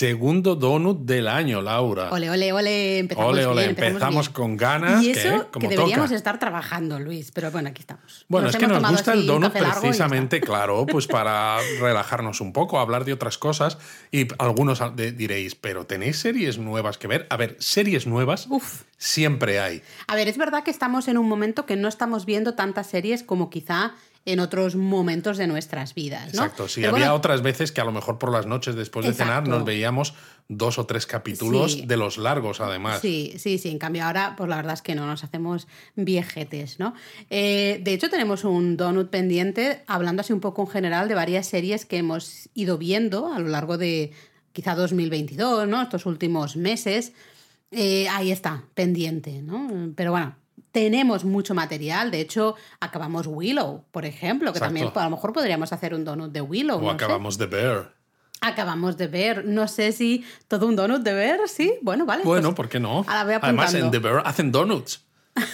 Segundo donut del año, Laura. Ole, ole, ole. Empezamos Ole, ole, bien, empezamos bien. con ganas, Y que, eso como que deberíamos toca. estar trabajando, Luis. Pero bueno, aquí estamos. Bueno, es que nos gusta el donut precisamente, claro, pues para relajarnos un poco, hablar de otras cosas. Y algunos diréis, ¿pero tenéis series nuevas que ver? A ver, series nuevas Uf. siempre hay. A ver, es verdad que estamos en un momento que no estamos viendo tantas series como quizá en otros momentos de nuestras vidas, ¿no? Exacto, sí, Pero había bueno, otras veces que a lo mejor por las noches después de cenar nos veíamos dos o tres capítulos Sí. de los largos, además. Sí, sí, sí. En cambio, ahora, pues la verdad es que no nos hacemos viejetes, ¿no? Eh, de hecho, tenemos un donut pendiente, hablando así un poco en general de varias series que hemos ido viendo a lo largo de quizá 2022, ¿no? Estos últimos meses. Eh, ahí está, pendiente, ¿no? Pero bueno. Tenemos mucho material, de hecho acabamos Willow, por ejemplo, que Exacto. también a lo mejor podríamos hacer un donut de Willow. O no sé. acabamos de ver. Acabamos de ver, no sé si todo un donut de ver, sí, bueno, vale. Bueno, pues- ¿por qué no? Además, en. The Bear hacen donuts.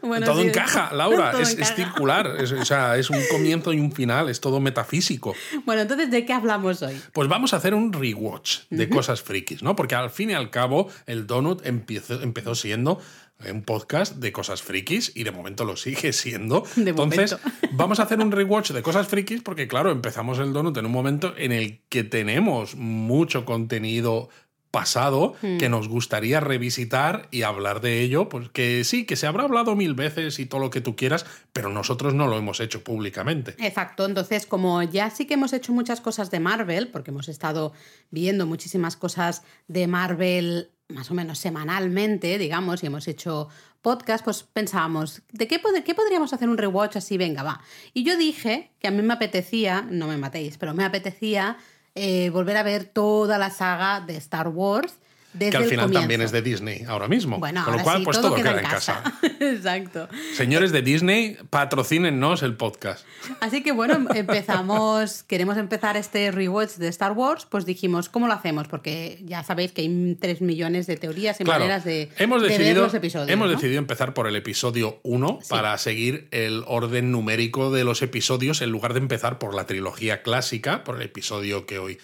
Bueno, todo sí. encaja, Laura. Todo es, circular. Es, o sea, es un comienzo y un final. Es todo metafísico. Bueno, entonces, ¿de qué hablamos hoy? Pues vamos a hacer un rewatch de cosas frikis, ¿no? Porque al fin y al cabo, el Donut empezó, empezó siendo un podcast de cosas frikis y de momento lo sigue siendo. De Entonces, momento. vamos a hacer un rewatch de cosas frikis porque, claro, empezamos el Donut en un momento en el que tenemos mucho contenido pasado que nos gustaría revisitar y hablar de ello, pues que sí, que se habrá hablado mil veces y todo lo que tú quieras, pero nosotros no lo hemos hecho públicamente. Exacto, entonces como ya sí que hemos hecho muchas cosas de Marvel, porque hemos estado viendo muchísimas cosas de Marvel más o menos semanalmente, digamos, y hemos hecho podcast, pues pensábamos, ¿de qué, qué podríamos hacer un rewatch así? Venga, va. Y yo dije que a mí me apetecía, no me matéis, pero me apetecía eh, volver a ver toda la saga de Star Wars. Desde que al final también es de Disney ahora mismo. Bueno, Con lo cual, sí, pues todo, todo, queda, queda en casa. Exacto. Señores de Disney, patrocínennos el podcast. Así que bueno, empezamos, queremos empezar este rewatch de Star Wars, pues dijimos, ¿cómo lo hacemos? Porque ya sabéis que hay tres millones de teorías y Claro, maneras de, hemos de ver decidido, los episodios. hemos ¿no? decidido empezar por el episodio 1 Sí. para seguir el orden numérico de los episodios en lugar de empezar por la trilogía clásica, por el episodio que hoy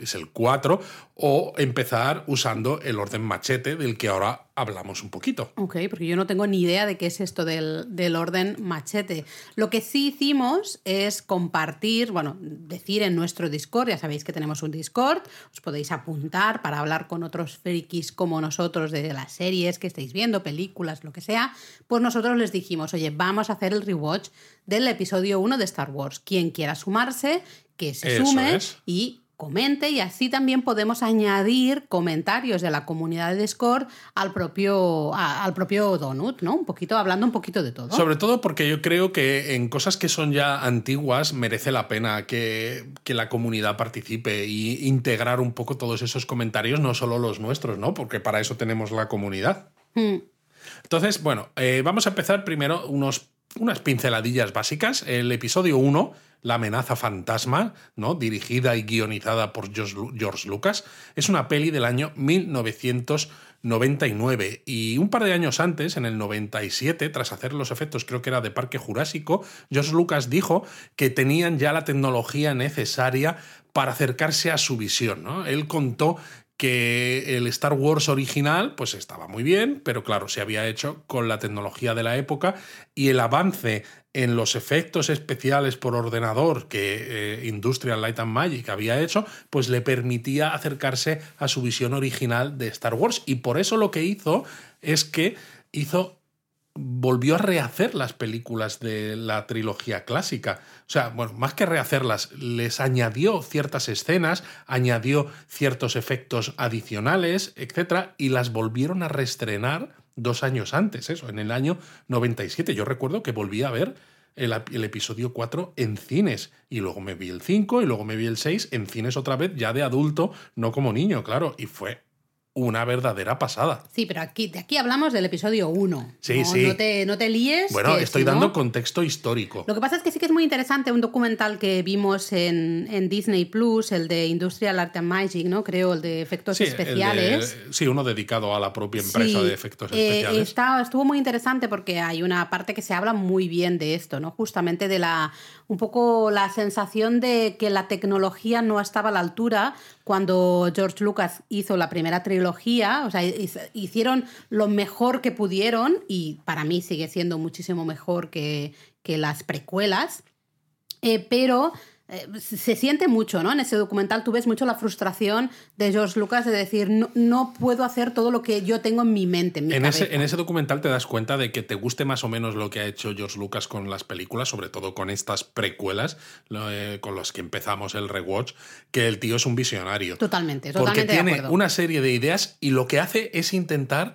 es- el 4, o empezar usando el orden machete del que ahora hablamos un poquito. Ok, porque yo no tengo ni idea de qué es esto del, del orden machete. Lo que sí hicimos es compartir, bueno, decir en nuestro Discord, ya sabéis que tenemos un Discord, os podéis apuntar para hablar con otros frikis como nosotros de las series que estáis viendo, películas, lo que sea, pues nosotros les dijimos, oye, vamos a hacer el rewatch del episodio 1 de Star Wars. Quien quiera sumarse, que se Eso sume es. y comente y así también podemos añadir comentarios de la comunidad de Discord al propio, a- al propio Donut, ¿no? Un poquito, hablando un poquito de todo. Sobre todo porque yo creo que en cosas que son ya antiguas merece la pena que, que la comunidad participe y integrar un poco todos esos comentarios, no solo los nuestros, ¿no? Porque para eso tenemos la comunidad. Mm, Entonces, bueno, eh, vamos a empezar primero unos, unas pinceladillas básicas. El episodio 1, La amenaza fantasma, ¿no? dirigida y guionizada por George Lu- George Lucas, es una peli del año 1999 y un par de años antes, en el 97, tras hacer los efectos, creo que era de Parque Jurásico, George Lucas dijo que tenían ya la tecnología necesaria para acercarse a su visión. ¿no? Él contó que el Star Wars original pues estaba muy bien, pero claro, se había hecho con la tecnología de la época y el avance en los efectos especiales por ordenador que eh, Industrial Light and Magic había hecho, pues le permitía acercarse a su visión original de Star Wars. Y por eso lo que hizo es que hizo volvió a rehacer las películas de la trilogía clásica. O sea, bueno, más que rehacerlas, les añadió ciertas escenas, añadió ciertos efectos adicionales, etcétera, y las volvieron a reestrenar dos años antes, eso, en el año 97. Yo recuerdo que volví a ver el, el episodio 4 en cines, y luego me vi el 5, y luego me vi el 6 en cines otra vez, ya de adulto, no como niño, claro, y fue una verdadera pasada. Sí, pero aquí, de aquí hablamos del episodio 1. Sí, no, sí. No te, no te líes. Bueno, que estoy si no- dando contexto histórico. Lo que pasa es que sí que es muy interesante un documental que vimos en, en Disney Plus, el de Industrial Art and Magic, ¿no? Creo, el de efectos Sí, el de- especiales. sí, uno dedicado a la propia empresa Sí, de efectos eh, especiales. está- estuvo muy interesante porque hay una parte que se habla muy bien de esto, ¿no? Justamente de la un poco la sensación de que la tecnología no estaba a la altura cuando George Lucas hizo la primera trilogía, o sea, hicieron lo mejor que pudieron y para mí sigue siendo muchísimo mejor que, que las precuelas. Eh, pero eh, se siente mucho, ¿no? En ese documental tú ves mucho la frustración de George Lucas de decir, no, no puedo hacer todo lo que yo tengo en mi mente, en mi En ese, en ese documental te das cuenta de que te guste más o menos lo que ha hecho George Lucas con las películas, sobre todo con estas precuelas, lo, eh, con las que empezamos el rewatch, que el tío es un visionario. Totalmente, Porque totalmente de tiene acuerdo. una serie de ideas y lo que hace es intentar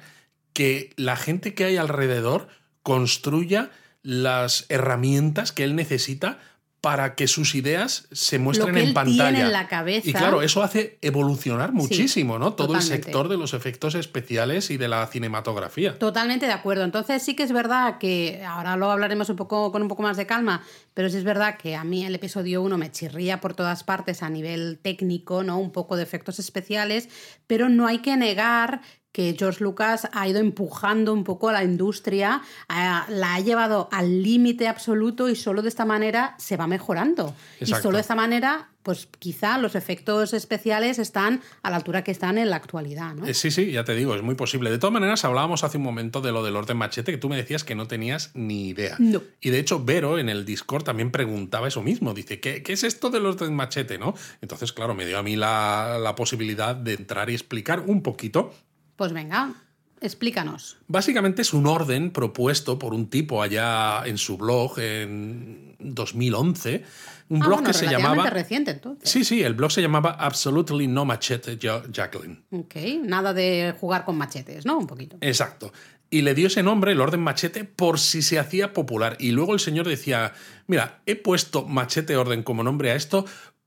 que la gente que hay alrededor construya las herramientas que él necesita para que sus ideas se muestren que en pantalla. tiene en la cabeza. Y claro, eso hace evolucionar muchísimo, ¿no? Todo el sector de los efectos especiales y de la cinematografía. Totalmente de acuerdo. Entonces sí que es verdad que ahora lo hablaremos un poco con un poco más de calma, pero sí es verdad que a mí el episodio 1 me chirría por todas partes a nivel técnico, ¿no? Un poco de efectos especiales, pero no hay que negar que George Lucas ha ido empujando un poco a la industria, a- la ha llevado al límite absoluto y solo de esta manera se va mejorando. Y solo de esta manera, pues quizá los efectos especiales están a la altura que están en la actualidad, ¿no? Eh, Sí, sí, ya te digo, es muy posible. De todas maneras, hablábamos hace un momento de lo del orden machete, que tú me decías que no tenías ni idea. No. Y de hecho, Vero en el Discord también preguntaba eso mismo. Dice, ¿qué, qué es esto del orden machete? ¿no? Entonces, claro, me dio a mí la, la posibilidad de entrar y explicar un poquito. Pues venga, explícanos. Básicamente es un orden propuesto por un tipo allá en su blog en 2011. Un Ah, blog bueno, que se llamaba... reciente entonces. Sí, sí, el blog se llamaba Absolutely No Machete Ja- Jacqueline. Ok, nada de jugar con machetes, ¿no? Un poquito. Exacto. Y le dio ese nombre, el orden machete, por si se hacía popular. Y luego el señor decía, mira, he puesto machete orden como nombre a esto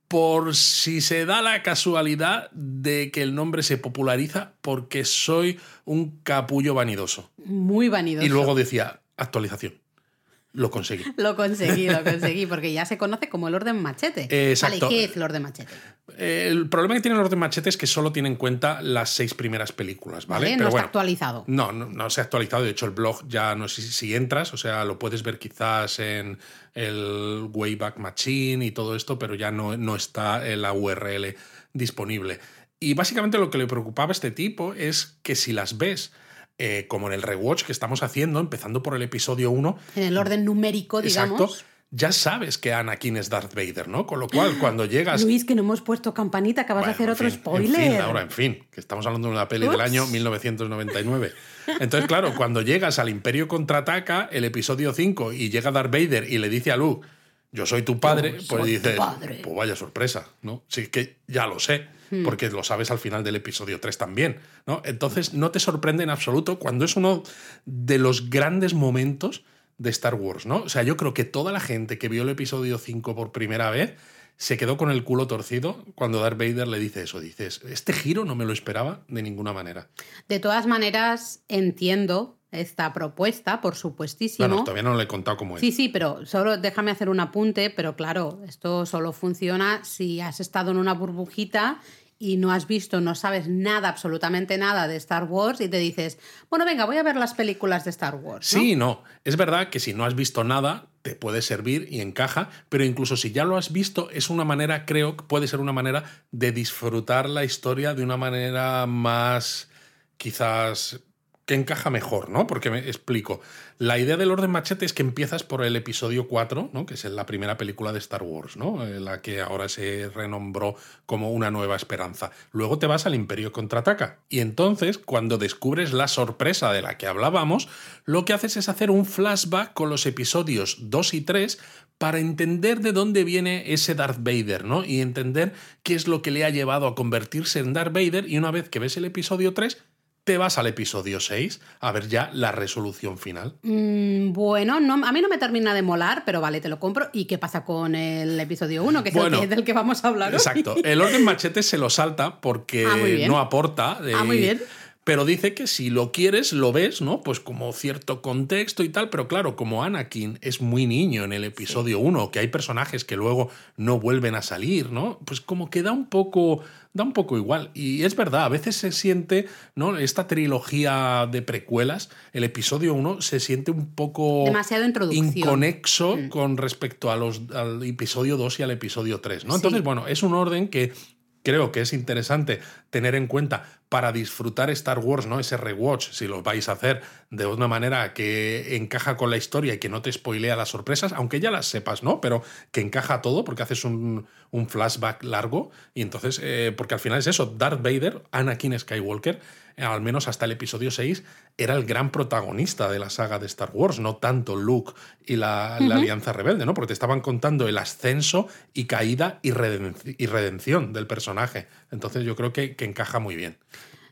por si se da la casualidad de que el nombre se populariza porque soy un capullo vanidoso. Muy vanidoso. Y luego decía, actualización. Lo conseguí. Lo conseguí, lo conseguí, porque ya se conoce como el orden machete. Exacto. Vale, ¿qué es el orden machete? Eh, El problema que tiene el orden machete es que solo tiene en cuenta las seis primeras películas, ¿vale? ¿Vale? no está actualizado. No, no, no se ha actualizado. De hecho, el blog ya no sé si, si entras, o sea, lo puedes ver quizás en el Wayback Machine y todo esto, pero ya no, no está en la URL disponible. Y básicamente lo que le preocupaba a este tipo es que si las ves, eh, como en el rewatch que estamos haciendo, empezando por el episodio 1, En el orden numérico, digamos. exacto, ya sabes que Anakin es Darth Vader, ¿no? Con lo cual, cuando llegas Luis, que no hemos puesto campanita, acabas de hacer en otro fin, spoiler. En fin, ahora, en fin, que estamos hablando de una peli del año 1999. Entonces, claro, cuando llegas al Imperio contraataca, el episodio 5, y llega Darth Vader y le dice a Luke, yo soy tu padre, Yo pues dices, padre. pues vaya sorpresa, ¿no? Sí que ya lo sé, Hmm. porque lo sabes al final del episodio 3 también, ¿no? Entonces, no te sorprende en absoluto cuando es uno de los grandes momentos de Star Wars, ¿no? O sea, yo creo que toda la gente que vio el episodio 5 por primera vez se quedó con el culo torcido cuando Darth Vader le dice eso. Dices, este giro no me lo esperaba de ninguna manera. De todas maneras, entiendo esta propuesta, por supuestísimo. Bueno, todavía no le he contado cómo es. Sí, sí, pero solo déjame hacer un apunte, pero claro, esto solo funciona si has estado en una burbujita y no has visto, no sabes nada, absolutamente nada de Star Wars y te dices, bueno, venga, voy a ver las películas de Star Wars. Sí, no. Es verdad que si no has visto nada, te puede servir y encaja, pero incluso si ya lo has visto, es una manera, creo que puede ser una manera de disfrutar la historia de una manera más, quizás, que encaja mejor, ¿no? Porque me explico. La idea del orden machete es que empiezas por el episodio 4, ¿no? Que es la primera película de Star Wars, ¿no? Eh, La que ahora se renombró como Una Nueva Esperanza. Luego te vas al Imperio Contraataca. Y entonces, cuando descubres la sorpresa de la que hablábamos, lo que haces es hacer un flashback con los episodios 2 y 3 para entender de dónde viene ese Darth Vader, ¿no? Y entender qué es lo que le ha llevado a convertirse en Darth Vader. Y una vez que ves el episodio 3, te vas al episodio 6 a ver ya la resolución final. Mm, bueno, no, a mí no me termina de molar, pero vale, te lo compro. ¿Y qué pasa con el episodio 1, que es el que, del que vamos a hablar Exacto. El orden machete se lo salta porque Ah, no aporta. ah, muy bien pero dice que si lo quieres, lo ves, ¿no? Pues como cierto contexto y tal, pero claro, como Anakin es muy niño en el episodio 1, que hay personajes que luego no vuelven a salir, ¿no? Pues como que da un poco da un poco igual. Y es verdad, a veces se siente, ¿no? Esta trilogía de precuelas, el episodio 1 se siente un poco demasiado inconexo mm. con respecto a los, al episodio 2 y al episodio 3, ¿no? Entonces, bueno, es un orden que creo que es interesante tener en cuenta para disfrutar Star Wars, ¿no? Ese rewatch, si lo vais a hacer de una manera que encaja con la historia y que no te spoilea las sorpresas, aunque ya las sepas, ¿no? Pero que encaja todo porque haces un, flashback largo y entonces, eh, porque al final es eso, Darth Vader, Anakin Skywalker, al menos hasta el episodio 6, era el gran protagonista de la saga de Star Wars, no tanto Luke y la, Alianza Rebelde, ¿no? Porque te estaban contando el ascenso y caída y, redención del personaje. Entonces yo creo que, que encaja muy bien.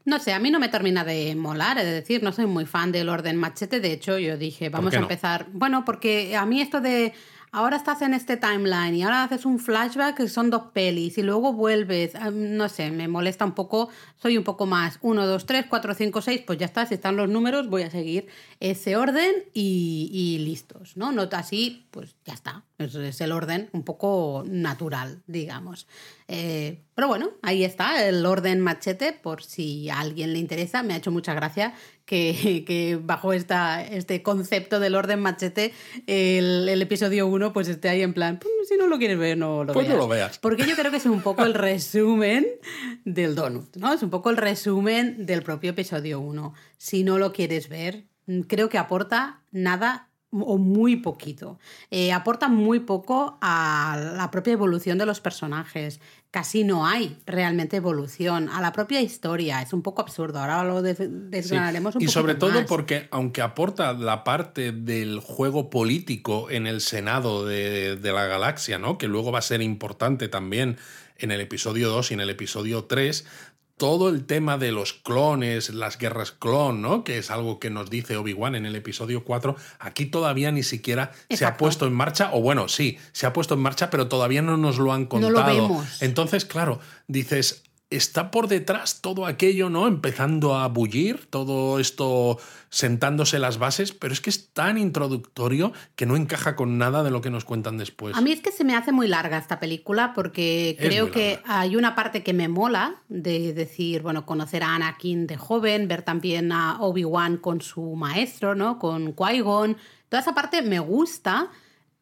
No sé, a mí no me termina de molar, es decir, no soy muy fan del orden machete. De hecho, yo dije, vamos a empezar. Bueno, porque a mí esto de ahora estás en este timeline y ahora haces un flashback que son dos pelis y luego vuelves, ah, no sé, me molesta un poco, soy un poco más 1, 2, 3, 4, 5, 6, pues ya está, si están los números voy a seguir ese orden y, listos, ¿no? No así, pues ya está, es, el orden un poco natural, digamos. Eh, pero bueno, ahí está, el orden machete, por si a alguien le interesa, me ha hecho mucha gracia que, bajo esta, este concepto del orden machete, el, episodio 1 pues esté ahí en plan, pues, si no lo quieres ver, no lo pues veas. no lo veas. Porque yo creo que es un poco el resumen del donut, ¿no? Es un poco el resumen del propio episodio 1. Si no lo quieres ver, creo que aporta nada o muy poquito. Eh, aporta muy poco a la propia evolución de los personajes. Casi no hay realmente evolución a la propia historia. Es un poco absurdo. Ahora lo desgranaremos un poco. Y sobre todo porque, aunque aporta la parte del juego político en el Senado de, de la galaxia, ¿no? que luego va a ser importante también en el episodio 2 y en el episodio 3, todo el tema de los clones, las guerras clon, ¿no? Que es algo que nos dice Obi-Wan en el episodio 4, aquí todavía ni siquiera se ha puesto en marcha, o bueno, sí, se ha puesto en marcha, pero todavía no nos lo han contado. No lo vemos. Entonces, claro, dices, está por detrás todo aquello, ¿no? Empezando a bullir, todo esto sentándose las bases, pero es que es tan introductorio que no encaja con nada de lo que nos cuentan después. A mí es que se me hace muy larga esta película porque creo que hay una parte que me mola de decir, bueno, conocer a Anakin de joven, ver también a Obi-Wan con su maestro, ¿no? Con Qui-Gon. Toda esa parte me gusta,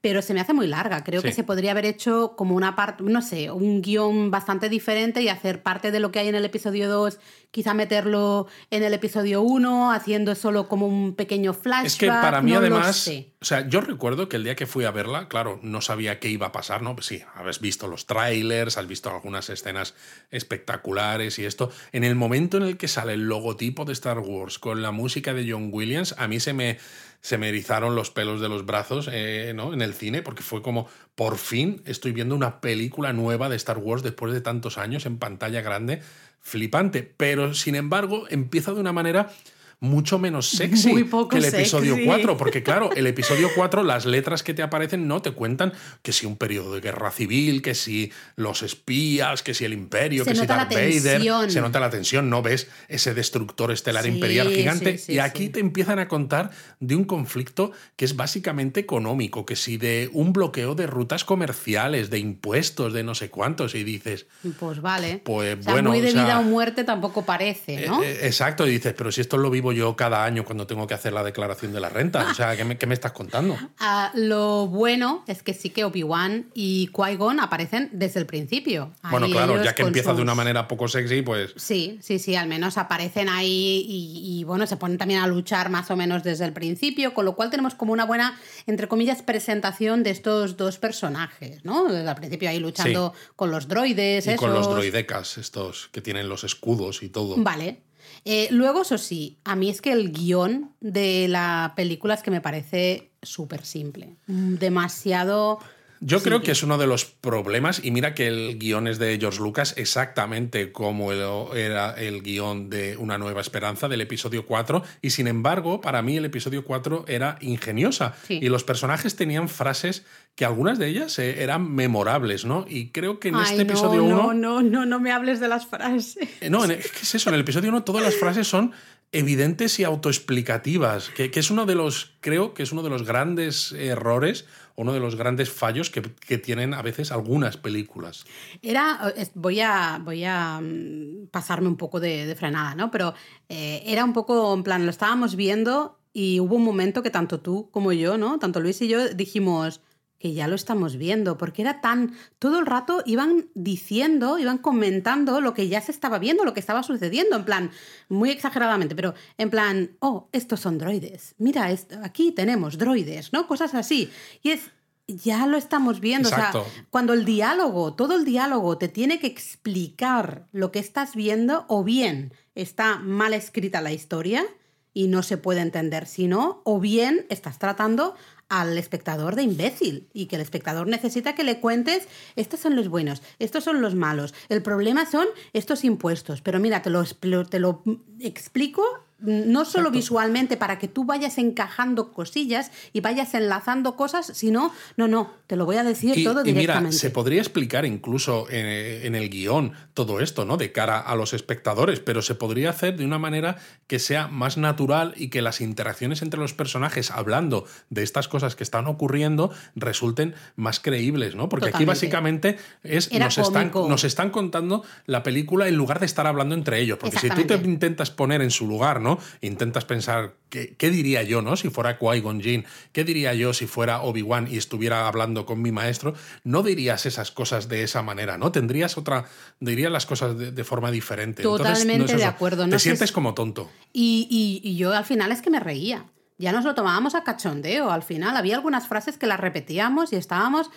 pero se me hace muy larga. Creo que se podría haber hecho como una parte, no sé, un guion bastante diferente y hacer parte de lo que hay en el episodio 2, quizá meterlo en el episodio 1, haciendo solo como un pequeño flashback. Es que para mí, además, o sea, yo recuerdo que el día que fui a verla, claro, no sabía qué iba a pasar, ¿no? Pues sí, habéis visto los trailers, has visto algunas escenas espectaculares y esto. En el momento en el que sale el logotipo de Star Wars con la música de John Williams, a mí se me se me erizaron los pelos de los brazos eh, ¿no? en el cine, porque fue como, por fin estoy viendo una película nueva de Star Wars después de tantos años en pantalla grande, flipante. Pero, sin embargo, empieza de una manera mucho menos sexy que el episodio 4, porque claro, el episodio 4, las letras que te aparecen no te cuentan que si un periodo de guerra civil, que si los espías, que si el imperio, que si Darth Vader, se nota la tensión, no ves ese destructor estelar imperial gigante y aquí te empiezan a contar de un conflicto que es básicamente económico, que si de un bloqueo de rutas comerciales, de impuestos, de no sé cuántos y dices, pues vale. Pues bueno, muy de vida o muerte tampoco parece, ¿no? Eh, eh, exacto, y dices, pero si esto lo yo cada año cuando tengo que hacer la declaración de la renta. O sea, ¿qué me, qué me estás contando? Ah, lo bueno es que sí que Obi-Wan y Qui-Gon aparecen desde el principio. bueno, claro, ya que empieza de una manera poco sexy, pues... Sí, sí, sí, al menos aparecen ahí y, bueno, se ponen también a luchar más o menos desde el principio, con lo cual tenemos como una buena, entre comillas, presentación de estos dos personajes, ¿no? Desde el principio ahí luchando con los droides. Y con los droidecas, estos que tienen los escudos y todo. Vale. Eh, luego, eso sí, a mí es que el guion de la película es que me parece súper simple. Demasiado Yo creo que es uno de los problemas, y mira que el guion es de George Lucas exactamente como era el guion de Una Nueva Esperanza del episodio 4, y sin embargo, para mí el episodio 4 era ingeniosa, y los personajes tenían frases que algunas de ellas eh, eran memorables, ¿no? Y creo que en este episodio 1... No, no, no, no me hables de las frases. Eh, no, ¿qué es eso? En el episodio 1 todas las frases son evidentes y autoexplicativas, que, que, es uno de los, creo que es uno de los grandes errores, uno de los grandes fallos que, que tienen a veces algunas películas. Era, voy a, voy a mm, pasarme un poco de, frenada, ¿no? Pero eh, era un poco, en plan, lo estábamos viendo y hubo un momento que tanto tú como yo, ¿no? Tanto Luis y yo dijimos, que ya lo estamos viendo, porque era tan... Todo el rato iban diciendo, iban comentando lo que ya se estaba viendo, lo que estaba sucediendo, en plan, muy exageradamente, pero en plan, oh, estos son droides, mira, aquí tenemos droides, ¿no? Cosas así. Y es, ya lo estamos viendo. O sea, cuando el diálogo, todo el diálogo te tiene que explicar lo que estás viendo, o bien está mal escrita la historia y no se puede entender, sino, o bien estás tratando al espectador de imbécil y que el espectador necesita que le cuentes, estos son los buenos, estos son los malos, el problema son estos impuestos, pero mira, te lo, te lo explico no solo visualmente para que tú vayas encajando cosillas y vayas enlazando cosas, sino, no, no, te lo voy a decir todo directamente. Y mira, se podría explicar incluso en, el guion todo esto, ¿no? De cara a los espectadores, pero se podría hacer de una manera que sea más natural y que las interacciones entre los personajes hablando de estas cosas que están ocurriendo resulten más creíbles, ¿no? Porque aquí básicamente es nos están, nos están contando la película en lugar de estar hablando entre ellos. Porque si tú te intentas poner en su lugar, ¿no? Intentas pensar qué, qué diría yo, ¿no? Si fuera Qui-Gon Jinn, qué diría yo si fuera Obi-Wan y estuviera hablando con mi maestro, no dirías esas cosas de esa manera, ¿no? Tendrías otra, dirías las cosas de, forma diferente. Totalmente de acuerdo. No te sientes como tonto. Y, y, yo al final es que me reía ya nos lo tomábamos a cachondeo. Al final había algunas frases que las repetíamos y estábamos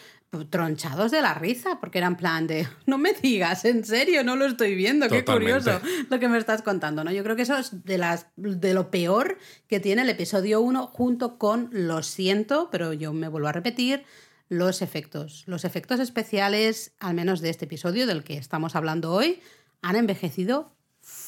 tronchados de la risa, porque eran plan de, no me digas, en serio, no lo estoy viendo, qué curioso lo que me estás contando, ¿no? Yo creo que eso es de, las, de lo peor que tiene el episodio 1 junto con, lo siento, pero yo me vuelvo a repetir, los efectos. Los efectos especiales, al menos de este episodio del que estamos hablando hoy, han envejecido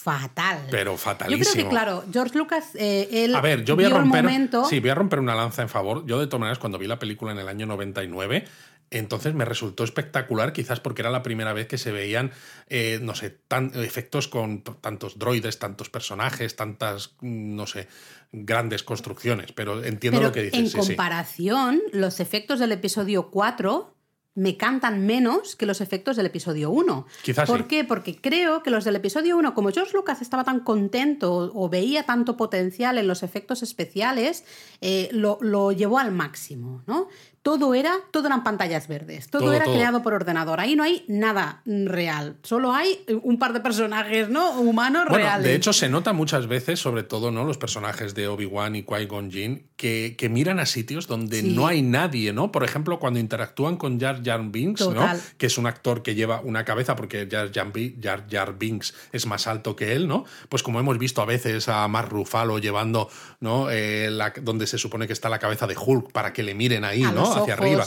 fatal. Pero fatalísimo. Yo creo que, claro, George Lucas, eh, él A ver, yo voy a romper... Sí, voy a romper una lanza en favor. Yo, de todas maneras, cuando vi la película en el año 99, entonces me resultó espectacular, quizás porque era la primera vez que se veían, eh, no sé, tan, efectos con tantos droides, tantos personajes, tantas, mm, no sé, grandes construcciones. Pero entiendo lo que dices. En comparación, los efectos del episodio 4 me cantan menos que los efectos del episodio 1. Quizás ¿Por qué? Porque creo que los del episodio 1, como George Lucas estaba tan contento o veía tanto potencial en los efectos especiales, eh, lo, lo, llevó al máximo, ¿no? Todo era, todo eran pantallas verdes, todo, era creado por ordenador. Ahí no hay nada real, solo hay un par de personajes, ¿no? Humanos bueno, reales. De hecho, se nota muchas veces, sobre todo, ¿no? Los personajes de Obi-Wan y Qui-Gon Jinn, que, que, miran a sitios donde no hay nadie, ¿no? Por ejemplo, cuando interactúan con Jar Jar Binks, ¿no? Que es un actor que lleva una cabeza, porque Jar Jar, Binks es más alto que él, ¿no? Pues como hemos visto a veces a Mark Ruffalo llevando, ¿no? Eh, la, donde se supone que está la cabeza de Hulk para que le miren ahí, ¿no? Hacia arriba.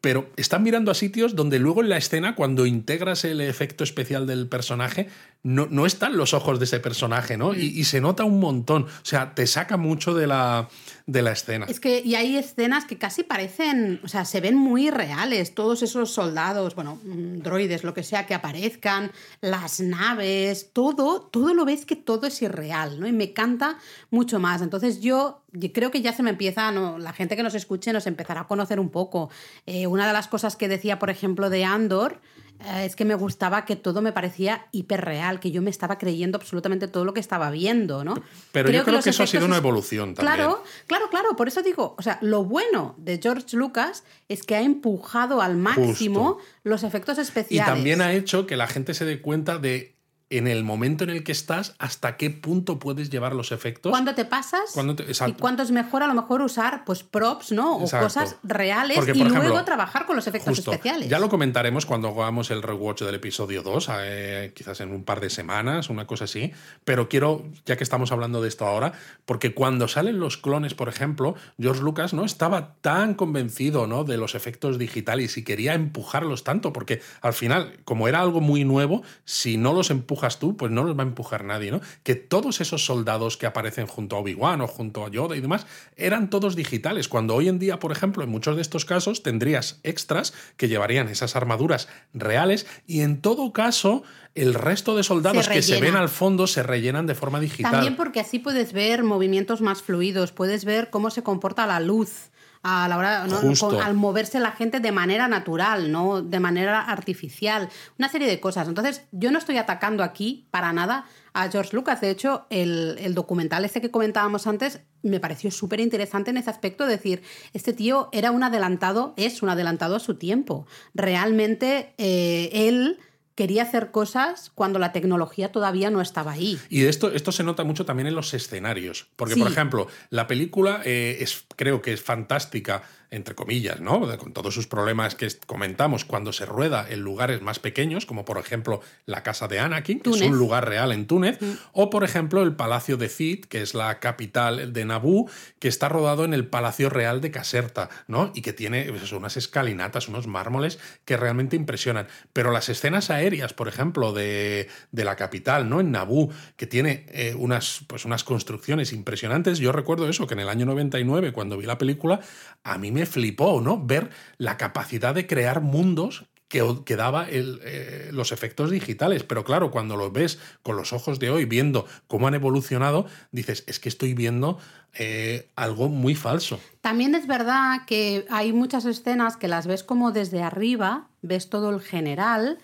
Pero están mirando a sitios donde luego en la escena, cuando integras el efecto especial del personaje, no, no están los ojos de ese personaje, ¿no? Y, y, se nota un montón. O sea, te saca mucho de la, de la escena. Es que y hay escenas que casi parecen, o sea, se ven muy reales. Todos esos soldados, bueno, mm, droides, lo que sea, que aparezcan, las naves, todo, todo lo ves que todo es irreal, ¿no? Y me canta mucho más. Entonces yo creo que ya se me empieza, no, la gente que nos escuche nos empezará a conocer un poco. Eh, una de las cosas que decía, por ejemplo, de Andor, es que me gustaba que todo me parecía hiperreal, que yo me estaba creyendo absolutamente todo lo que estaba viendo, ¿no? Pero yo creo que, eso ha sido una evolución también. Claro, claro, claro, por eso digo, o sea, lo bueno de George Lucas es que ha empujado al máximo los efectos especiales. Y también ha hecho que la gente se dé cuenta de en el momento en el que estás, hasta qué punto puedes llevar los efectos. ¿Cuándo te pasas? ¿Cuándo te- y cuándo es mejor a lo mejor usar pues props, ¿no? O Exacto. cosas reales Porque, y luego ejemplo, trabajar con los efectos Justo. especiales. Ya lo comentaremos cuando hagamos el rewatch del episodio 2, eh, quizás en un par de semanas, una cosa así. Pero quiero, ya que estamos hablando de esto ahora, porque cuando salen los clones, por ejemplo, George Lucas no estaba tan convencido ¿no? de los efectos digitales y quería empujarlos tanto, porque al final, como era algo muy nuevo, si no los empujas tú, pues no los va a empujar nadie, ¿no? Que todos esos soldados que aparecen junto a Obi-Wan o junto a Yoda y demás eran todos digitales, cuando hoy en día, por ejemplo, en muchos de estos casos tendrías extras que llevarían esas armaduras reales y en todo caso el resto de soldados Se que se ven al fondo se rellenan de forma digital. También porque así puedes ver movimientos más fluidos, puedes ver cómo se comporta la luz a la hora ¿no? Justo. Con- al moverse la gente de manera natural, no de manera artificial, una serie de cosas. Entonces, yo no estoy atacando aquí para nada a George Lucas. De hecho, el, el documental este que comentábamos antes me pareció súper interesante en ese aspecto, decir, este tío era un adelantado, es un adelantado a su tiempo. Realmente eh, él quería hacer cosas cuando la tecnología todavía no estaba ahí. Y esto, esto se nota mucho también en los escenarios. Porque, Sí. por ejemplo, la película eh, es, creo que es fantástica, entre comillas, ¿no? Con todos sus problemas que comentamos, cuando se rueda en lugares más pequeños, como por ejemplo la casa de Anakin, que es Túnez. un lugar real en Túnez, o por ejemplo el Palacio de Cid, que es la capital de Naboo, que está rodado en el Palacio Real de Caserta, ¿no? Y que tiene pues unas escalinatas, unos mármoles que realmente impresionan. Pero las escenas aéreas, por ejemplo, de, de la capital, ¿no? En Naboo, que tiene eh, unas, pues unas construcciones impresionantes. Yo recuerdo eso, que en el año 99, cuando vi la película, a mí me flipó, ¿no? Ver la capacidad de crear mundos que, daba eh, los efectos digitales. Pero claro, cuando los ves con los ojos de hoy, viendo cómo han evolucionado, dices, es que estoy viendo eh, algo muy falso. También es verdad que hay muchas escenas que las ves como desde arriba, ves todo el general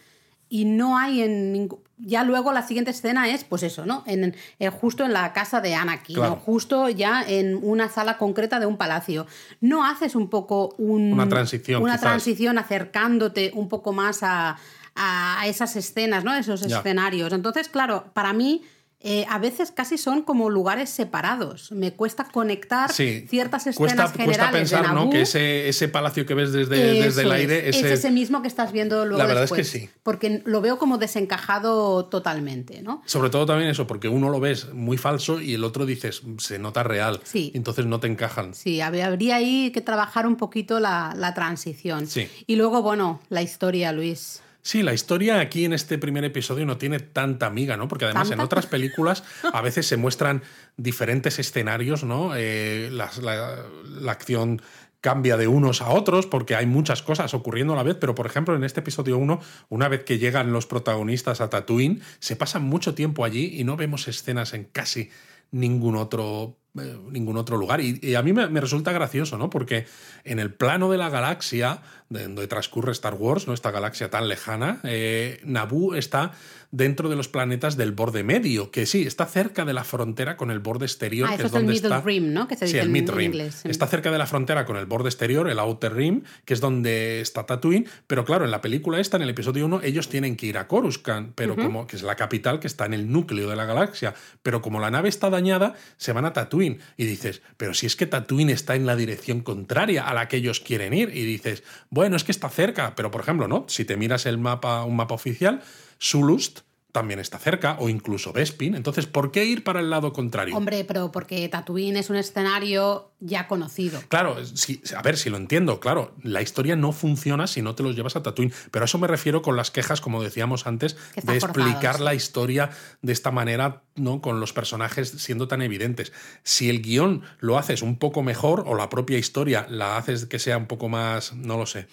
y no hay en. Ya luego la siguiente escena es, pues eso, ¿no? En, en- justo en la casa de Anakin, Claro. ¿no? justo ya en una sala concreta de un palacio. ¿No haces un poco un- Una transición, Una quizás. transición acercándote un poco más a, a esas escenas, ¿no? Esos Ya. escenarios. Entonces, claro, para mí... eh, a veces casi son como lugares separados. Me cuesta conectar Sí, ciertas escenas cuesta, generales cuesta pensar de ¿no? Naboo. que ese, ese palacio que ves desde, desde el aire es, ese- es ese mismo que estás viendo luego La verdad es que después, sí. Porque lo veo como desencajado totalmente, ¿no? Sobre todo también eso, porque uno lo ves muy falso y el otro dices, se nota real. Sí. Entonces no te encajan. Sí, hab- habría ahí que trabajar un poquito la, la transición. Sí. Y luego, bueno, la historia, Luis. Sí, la historia aquí en este primer episodio no tiene tanta amiga, ¿no? Porque además en otras películas a veces se muestran diferentes escenarios, ¿no? Eh, la, la acción cambia de unos a otros porque hay muchas cosas ocurriendo a la vez, pero por ejemplo en este episodio 1, una vez que llegan los protagonistas a Tatooine, se pasan mucho tiempo allí y no vemos escenas en casi ningún otro ningún otro lugar. Y, a mí me, resulta gracioso, ¿no? Porque en el plano de la galaxia, de donde transcurre Star Wars, ¿no? Esta galaxia tan lejana, eh, Naboo está dentro de los planetas del borde medio, que sí, está cerca de la frontera con el borde exterior, Ah, que eso es el donde Middle está. Rim, ¿no? Que se sí, el Mid Rim. inglés. Está cerca de la frontera con el borde exterior, el Outer Rim, que es donde está Tatooine. Pero claro, en la película esta, en el episodio 1, ellos tienen que ir a Coruscant, pero como que es la capital que está en el núcleo de la galaxia. Pero como la nave está dañada, se van a Tatooine. Y dices, pero si es que Tatooine está en la dirección contraria a la que ellos quieren ir. Y dices, bueno, es que está cerca. Pero por ejemplo, ¿no? Si te miras el mapa, un mapa oficial, Zulust también está cerca, o incluso Bespin. Entonces, ¿por qué ir para el lado contrario? Hombre, pero porque Tatooine es un escenario ya conocido. Claro, sí, a ver si lo entiendo, claro, la historia no funciona si no te los llevas a Tatooine, pero a eso me refiero con las quejas, como decíamos antes, de explicar la historia de esta manera, ¿no? Con los personajes siendo tan evidentes. Si el guion lo haces un poco mejor, o la propia historia la haces que sea un poco más, no lo sé,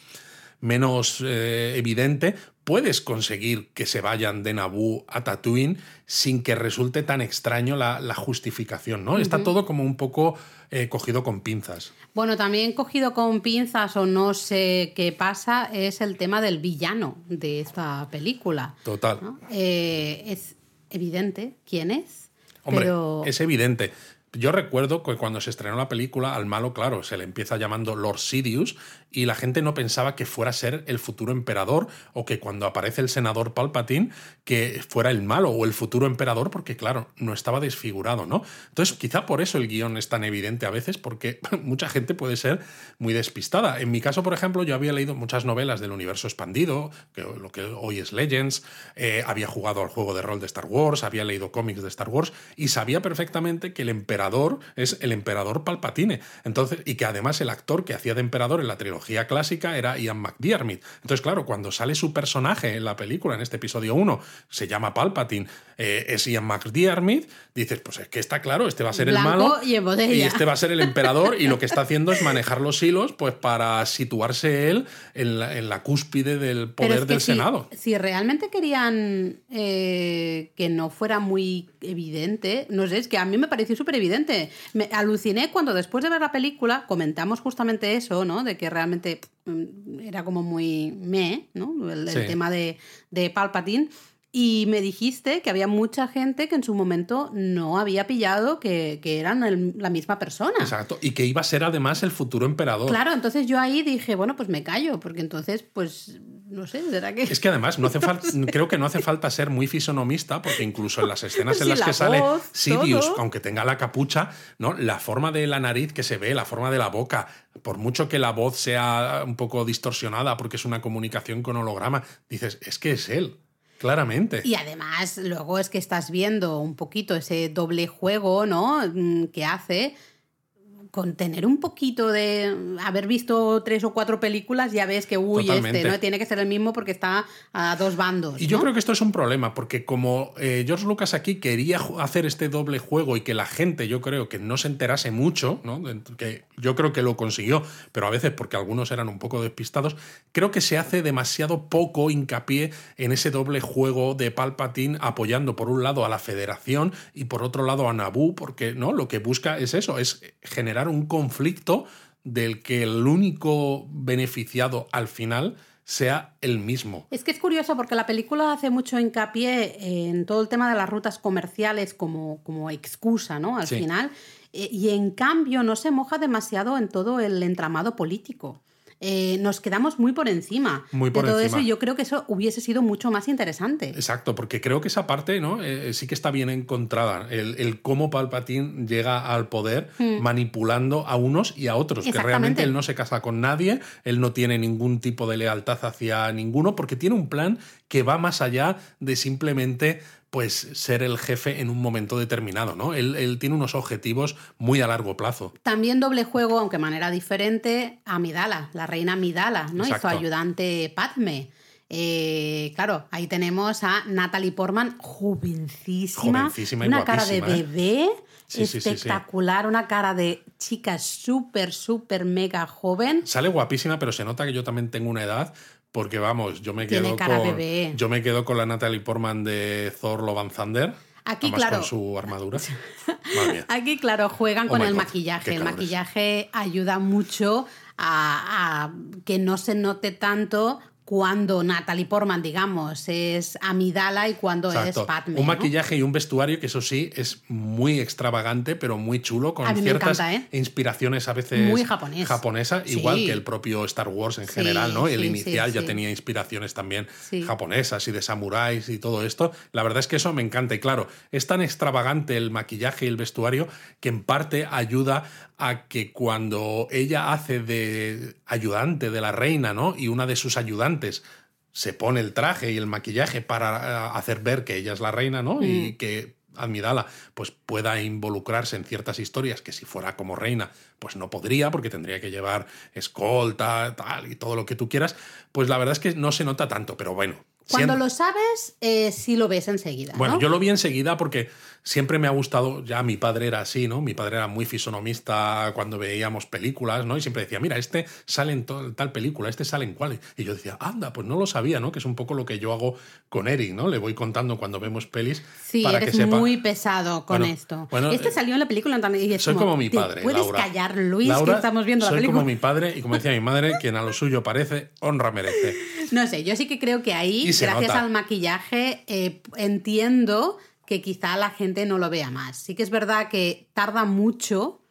menos eh, evidente, puedes conseguir que se vayan de Naboo a Tatooine sin que resulte tan extraño la, la justificación, ¿no? Está todo como un poco eh, cogido con pinzas. Bueno, también cogido con pinzas o no sé qué pasa es el tema del villano de esta película. Total. ¿no? Eh, es evidente quién es, Hombre, pero es evidente. Yo recuerdo que cuando se estrenó la película, al malo, claro, se le empieza llamando Lord Sidious y la gente no pensaba que fuera a ser el futuro emperador o que cuando aparece el senador Palpatine que fuera el malo o el futuro emperador porque claro, no estaba desfigurado, ¿no? Entonces quizá por eso el guion es tan evidente a veces porque mucha gente puede ser muy despistada. En mi caso, por ejemplo, yo había leído muchas novelas del universo expandido, que lo que hoy es Legends, eh, había jugado al juego de rol de Star Wars, había leído cómics de Star Wars y sabía perfectamente que el emperador es el emperador Palpatine. Entonces, y que además el actor que hacía de emperador en la trilogía clásica era Ian McDiarmid. Entonces, claro, cuando sale su personaje en la película, en este episodio 1, se llama Palpatine, eh, es Ian McDiarmid, dices, pues es que está claro, este va a ser el malo y, este va a ser el emperador y lo que está haciendo es manejar los hilos pues para situarse él en la, cúspide del poder del Senado. Si realmente querían eh, que no fuera muy evidente, no sé, es que a mí me pareció súper evidente. Me aluciné cuando después de ver la película comentamos justamente eso, ¿no? De que realmente mm, era como muy me, ¿no? El, tema de, de Palpatine. Y me dijiste que había mucha gente que en su momento no había pillado que, eran la misma persona. Exacto, y que iba a ser además el futuro emperador. Claro, entonces yo ahí dije, bueno, pues me callo, porque entonces, pues, no sé, ¿será que...? Es que además, no hace creo que no hace falta ser muy fisonomista, porque incluso en las escenas en las que sale Sidious, aunque tenga la capucha, ¿no? la forma de la nariz que se ve, la forma de la boca, por mucho que la voz sea un poco distorsionada porque es una comunicación con holograma, dices, es que es él. Claramente. Y además, luego es que estás viendo un poquito ese doble juego, ¿no? Mm, que hace con tener un poquito de haber visto tres o cuatro películas, ya ves que, uy, este, ¿no? Tiene que ser el mismo porque está a dos bandos. Y yo creo que esto es un problema, porque como eh, George Lucas aquí quería hacer este doble juego y que la gente, yo creo que no se enterase mucho, ¿no? Que yo creo que lo consiguió, pero a veces porque algunos eran un poco despistados, creo que se hace demasiado poco hincapié en ese doble juego de Palpatine apoyando por un lado a la Federación y por otro lado a Naboo, porque no, lo que busca es eso, es generar un conflicto del que el único beneficiado al final sea el mismo. Es que es curioso porque la película hace mucho hincapié en todo el tema de las rutas comerciales como, como excusa, ¿no? Al final. Eh, y en cambio no se moja demasiado en todo el entramado político. Eh, nos quedamos muy por encima de todo eso y yo creo que eso hubiese sido mucho más interesante. Exacto, porque creo que esa parte ¿no? Eh, sí que está bien encontrada, el, cómo Palpatine llega al poder hmm. manipulando a unos y a otros, que realmente él no se casa con nadie, él no tiene ningún tipo de lealtad hacia ninguno, porque tiene un plan que va más allá de simplemente pues ser el jefe en un momento determinado, ¿no? Él, tiene unos objetivos muy a largo plazo. También doble juego, aunque de manera diferente, a Midala, la reina Midala, ¿no? Y su ayudante Padme. Eh, claro, ahí tenemos a Natalie Portman, jovencísima, jovencísima una cara de ¿eh? bebé. espectacular, una cara de chica súper, súper mega joven. Sale guapísima, pero se nota que yo también tengo una edad porque vamos, yo me quedo con yo me quedo con la Natalie Portman de Thor Love and Thunder. Aquí, claro. Con su armadura. Aquí, claro, juegan oh con el maquillaje. El maquillaje ayuda mucho a, que no se note tanto cuando Natalie Portman, digamos, es Amidala y cuando es Padme. Un maquillaje y un vestuario que eso sí es muy extravagante, pero muy chulo, con ciertas ¿eh? inspiraciones a veces muy japonés. japonesa, igual que el propio Star Wars en general, ¿no? El inicial ya tenía inspiraciones también japonesas y de samuráis y todo esto. La verdad es que eso me encanta y claro, es tan extravagante el maquillaje y el vestuario que en parte ayuda a que cuando ella hace de ayudante de la reina, ¿no? Y una de sus ayudantes se pone el traje y el maquillaje para eh, hacer ver que ella es la reina, ¿no? Y mm. que Admirala pues pueda involucrarse en ciertas historias que si fuera como reina pues no podría porque tendría que llevar escolta tal y todo lo que tú quieras pues la verdad es que no se nota tanto pero bueno cuando lo sabes eh, sí lo ves enseguida bueno yo lo vi enseguida porque siempre me ha gustado, ya mi padre era así, ¿no? Mi padre era muy fisonomista cuando veíamos películas, ¿no? Y siempre decía, mira, este sale en tal película, este sale en cuál. Y yo decía, anda, pues no lo sabía, ¿no? Que es un poco lo que yo hago con Eric, ¿no? Le voy contando cuando vemos pelis. Sí, para eres que sepa. muy pesado con esto. este salió en la película también. soy como, mi padre. ¿Puedes callar, Luis, que estamos viendo la película? Soy como mi padre y como decía mi madre, quien a lo suyo parece, honra merece. No sé, yo sí que creo que ahí, gracias al maquillaje, eh, entiendo que quizá la gente no lo vea más. Sí que es verdad que tarda mucho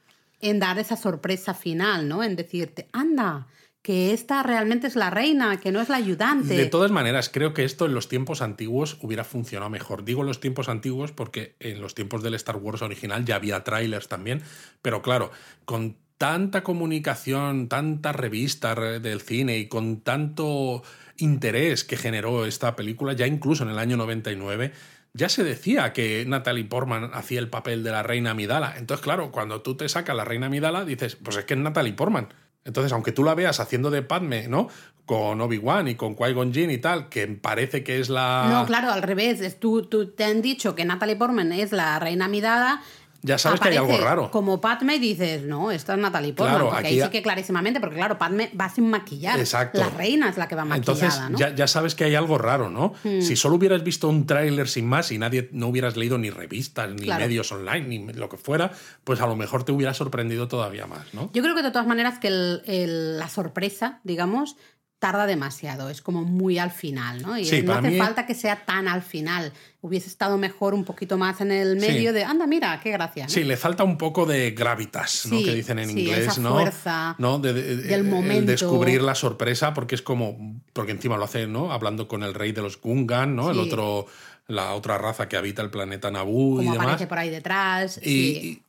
en dar esa sorpresa final, ¿no? En decirte, anda, que esta realmente es la reina, que no es la ayudante. De todas maneras, creo que esto en los tiempos antiguos hubiera funcionado mejor. Digo los tiempos antiguos porque en los tiempos del Star Wars original ya había trailers también, pero claro, con tanta comunicación, tantas revistas del cine y con tanto interés que generó esta película, ya incluso en el año 99, ya se decía que Natalie Portman hacía el papel de la reina Midala. Entonces, claro, cuando tú te sacas la reina Midala, dices, pues es que es Natalie Portman. Entonces, aunque tú la veas haciendo de Padme, ¿no? Con Obi-Wan y con Qui-Gon Jinn y tal, que parece que es la... No, claro, al revés. Tú, te han dicho que Natalie Portman es la reina Midala ya sabes que hay algo raro. Como Padme dices, no, esta es Natalie Portman. Claro, porque ahí sí que clarísimamente, porque claro, Padme va sin maquillar. Exacto. La reina es la que va maquillada, Entonces, ya, ya, sabes que hay algo raro, ¿no? Hmm. Si solo hubieras visto un tráiler sin más y nadie no hubieras leído ni revistas, ni medios online, ni lo que fuera, pues a lo mejor te hubiera sorprendido todavía más, ¿no? Yo creo que de todas maneras que la sorpresa, digamos, tarda demasiado, es como muy al final, ¿no? Y no hace falta que sea tan al final. Hubiese estado mejor un poquito más en el medio de, anda, mira, qué gracia. Sí, le falta un poco de gravitas, ¿no? que dicen en inglés, esa ¿no? Fuerza ¿no? De, del momento. descubrir la sorpresa, porque es como, porque encima lo hace, ¿no? Hablando con el rey de los Gungan, ¿no? El otro, la otra raza que habita el planeta Naboo y demás. aparece por ahí detrás. Y,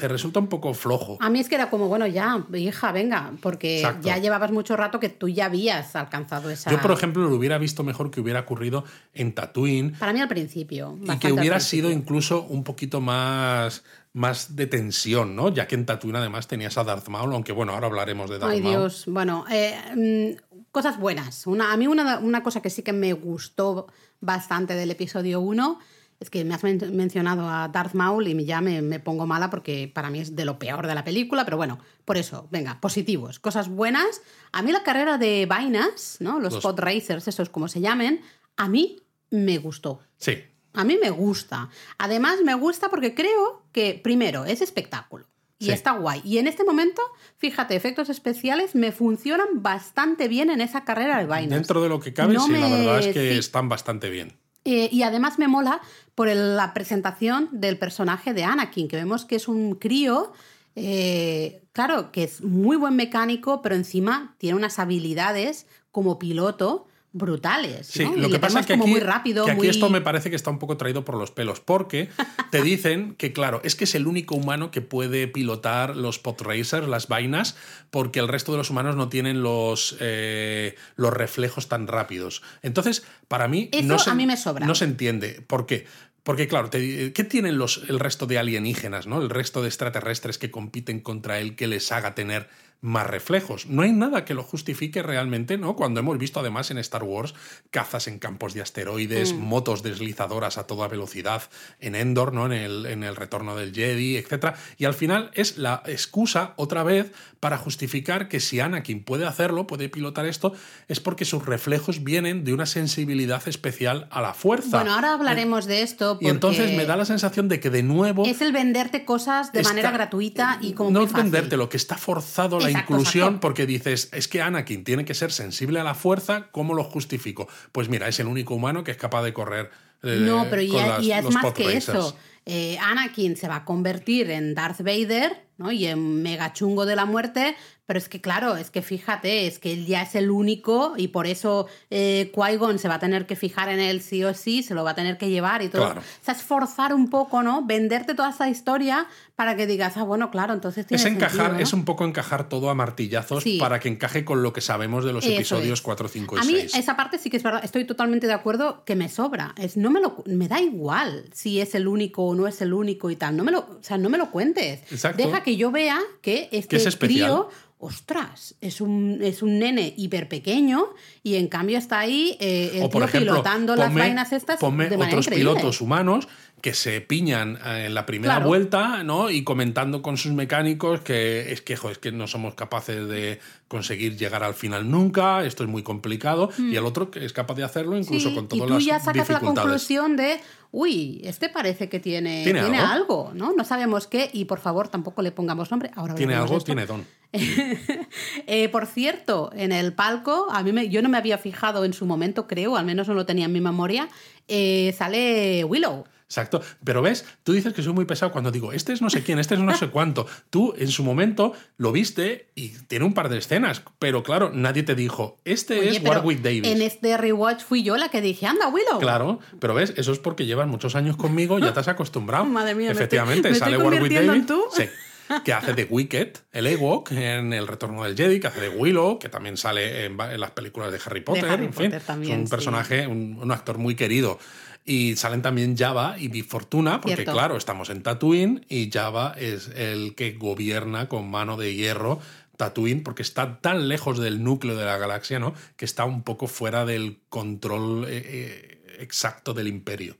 te resulta un poco flojo. A mí es que era como, bueno, ya, hija, venga, porque ya llevabas mucho rato que tú ya habías alcanzado esa. Yo, por ejemplo, lo hubiera visto mejor que hubiera ocurrido en Tatooine. Para mí al principio. Y que hubiera sido incluso un poquito más, más de tensión, ¿no? Ya que en Tatooine además tenías a Darth Maul, aunque bueno, ahora hablaremos de Darth Maul. Ay, Dios, bueno, eh, mm, cosas buenas. Una, a mí una, una cosa que sí que me gustó bastante del episodio 1 es que me has mencionado a Darth Maul y ya me, me, pongo mala porque para mí es de lo peor de la película, pero bueno, por eso, venga, positivos, cosas buenas. A mí la carrera de vainas, ¿no? Los, los... pod racers, esos como se llamen, a mí me gustó. Sí. A mí me gusta. Además, me gusta porque creo que, primero, es espectáculo. Y está guay. Y en este momento, fíjate, efectos especiales me funcionan bastante bien en esa carrera de vainas. Dentro de lo que cabe, sí, la verdad es que están bastante bien. Eh, y además me mola por la presentación del personaje de Anakin, que vemos que es un crío, eh, claro, que es muy buen mecánico, pero encima tiene unas habilidades como piloto brutales. Sí, lo que pasa es que, aquí, muy rápido, que aquí esto me parece que está un poco traído por los pelos, porque te dicen que, claro, es que es el único humano que puede pilotar los pod racers, las vainas, porque el resto de los humanos no tienen los, eh, los reflejos tan rápidos. Entonces, para mí, no, se, a mí me sobra. no se entiende. ¿Por qué? Porque, claro, ¿qué tienen los, el resto de alienígenas, ¿no? el resto de extraterrestres que compiten contra él que les haga tener más reflejos. No hay nada que lo justifique realmente, ¿no? Cuando hemos visto además en Star Wars cazas en campos de asteroides, mm. motos deslizadoras a toda velocidad en Endor, ¿no? En el, en el retorno del Jedi, etc. Y al final es la excusa, otra vez, para justificar que si Anakin puede hacerlo, puede pilotar esto, es porque sus reflejos vienen de una sensibilidad especial a la fuerza. Bueno, ahora hablaremos de esto. Y entonces me da la sensación de que de nuevo... Es el venderte cosas de manera gratuita y como... No es venderte, lo que está forzado la inclusión porque dices, es que Anakin tiene que ser sensible a la fuerza, ¿cómo lo justifico? Pues mira, es el único humano que es capaz de correr. Eh, no, pero ya, es más que eso. Eh, Anakin se va a convertir en Darth Vader ¿no? y en mega chungo de la muerte, pero es que, claro, es que fíjate, es que él ya es el único y por eso eh, Qui-Gon se va a tener que fijar en él sí o sí, se lo va a tener que llevar y todo. O sea, es forzar un poco, ¿no? Venderte toda esa historia para que digas, ah, bueno, claro, entonces tiene Es encajar, es un poco encajar todo a martillazos para que encaje con lo que sabemos de los episodios 4, 5 y 6. A mí esa parte sí que es verdad, estoy totalmente de acuerdo que me sobra. Es, no me, lo, me da igual si es el único o no es el único y tal. No me lo, o sea, no me lo cuentes. Deja que yo vea que este es ostras, es un, es un nene hiper pequeño y en cambio está ahí eh, el tío pilotando las vainas estas ponme de otros pilotos humanos que se piñan eh, en la primera vuelta, ¿no? Y comentando con sus mecánicos que es que, es que no somos capaces de conseguir llegar al final nunca, esto es muy complicado, y el otro que es capaz de hacerlo incluso con todas las Y tú ya sacas la conclusión de, uy, este parece que tiene, ¿Tiene, algo? ¿no? No sabemos qué, y por favor tampoco le pongamos nombre. Ahora tiene algo, tiene don. Eh, por cierto, en el palco, a mí me, yo no me había fijado en su momento, creo, al menos no lo tenía en mi memoria, eh, sale Willow. Exacto. Pero ves, tú dices que soy muy pesado cuando digo, este es no sé quién, este es no sé cuánto. Tú en su momento lo viste y tiene un par de escenas, pero claro, nadie te dijo, este Oye, es Warwick Davis. En este rewatch fui yo la que dije, anda, Willow. Claro, pero ves, eso es porque llevas muchos años conmigo y ya te has acostumbrado. Madre mía, me estoy- Efectivamente, me estoy sale Warwick Davis. en tú. Sí. Que hace de Wicked, el Ewok, en El Retorno del Jedi, que hace de Willow, que también sale en, en las películas de Harry Potter. Harry en fin, Potter también, es un sí. personaje, un, un actor muy querido. Y salen también Java y Big Fortuna, porque Cierto. claro, estamos en Tatooine y Java es el que gobierna con mano de hierro Tatooine, porque está tan lejos del núcleo de la galaxia, ¿no? Que está un poco fuera del control eh, eh, exacto del imperio.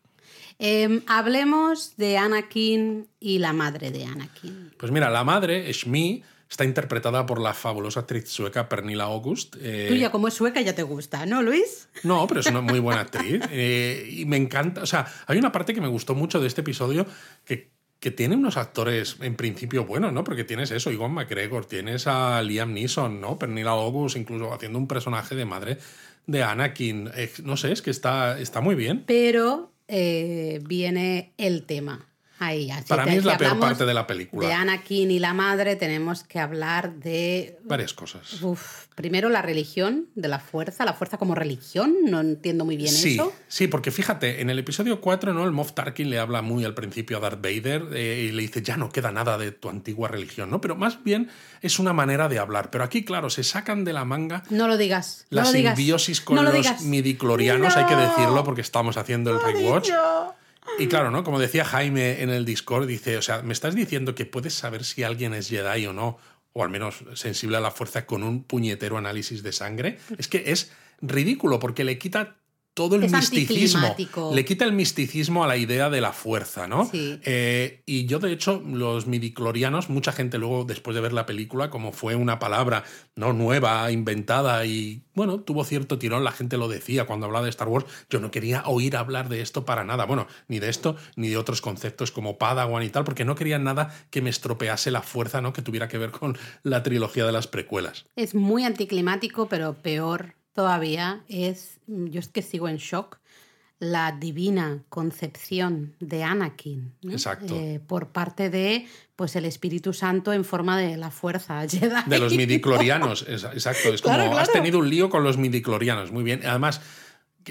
Em, hablemos de Anakin y la madre de Anakin. Pues mira, la madre, Shmi, está interpretada por la fabulosa actriz sueca Pernilla August. eh, Tú ya como es sueca ya te gusta, ¿no, Luis? No, pero es una muy buena actriz. eh, y me encanta. O sea, hay una parte que me gustó mucho de este episodio que, que tiene unos actores en principio buenos, ¿no? Porque tienes eso, Iwan McGregor, tienes a Liam Neeson, ¿no? Pernilla August, incluso haciendo un personaje de madre de Anakin. Eh, no sé, es que está, está muy bien. Pero eh, viene el tema. Ahí, así Para mí es si la peor parte de la película. De Anakin y la madre tenemos que hablar de Varias cosas. Uf, primero la religión de la fuerza, la fuerza como religión, no entiendo muy bien Sí, eso. sí, porque fíjate, en el episodio 4, ¿no? El Moff Tarkin le habla muy al principio a Darth Vader eh, y le dice, ya no queda nada de tu antigua religión, ¿no? Pero más bien es una manera de hablar. Pero aquí, claro, se sacan de la manga No lo digas. la no lo digas, simbiosis con no lo los digas. midiclorianos, hay que decirlo, porque estamos haciendo el Lo rewatch. dicho. Y claro, ¿no? Como decía Jaime en el Discord, dice, o sea, me estás diciendo que puedes saber si alguien es Jedi o no, o al menos sensible a la fuerza con un puñetero análisis de sangre. Es que es ridículo porque le quita todo el Es misticismo. Le quita el misticismo a la idea de la fuerza, ¿no? Sí. Eh, y yo, de hecho, los midiclorianos, mucha gente luego, después de ver la película, como fue una palabra no nueva, inventada y, bueno, tuvo cierto tirón, la gente lo decía cuando hablaba de Star Wars, yo no quería oír hablar de esto para nada. Bueno, ni de esto, ni de otros conceptos como Padawan y tal, porque no quería nada que me estropease la fuerza, ¿no? Que tuviera que ver con la trilogía de las precuelas. Es muy anticlimático, pero peor todavía es, yo es que sigo en shock, la divina concepción de Anakin. ¿no? Exacto. Eh, por parte de pues el Espíritu Santo en forma de la fuerza Jedi. De los midiclorianos, exacto. Es como, Claro, has tenido un lío con los midiclorianos, muy bien. Además,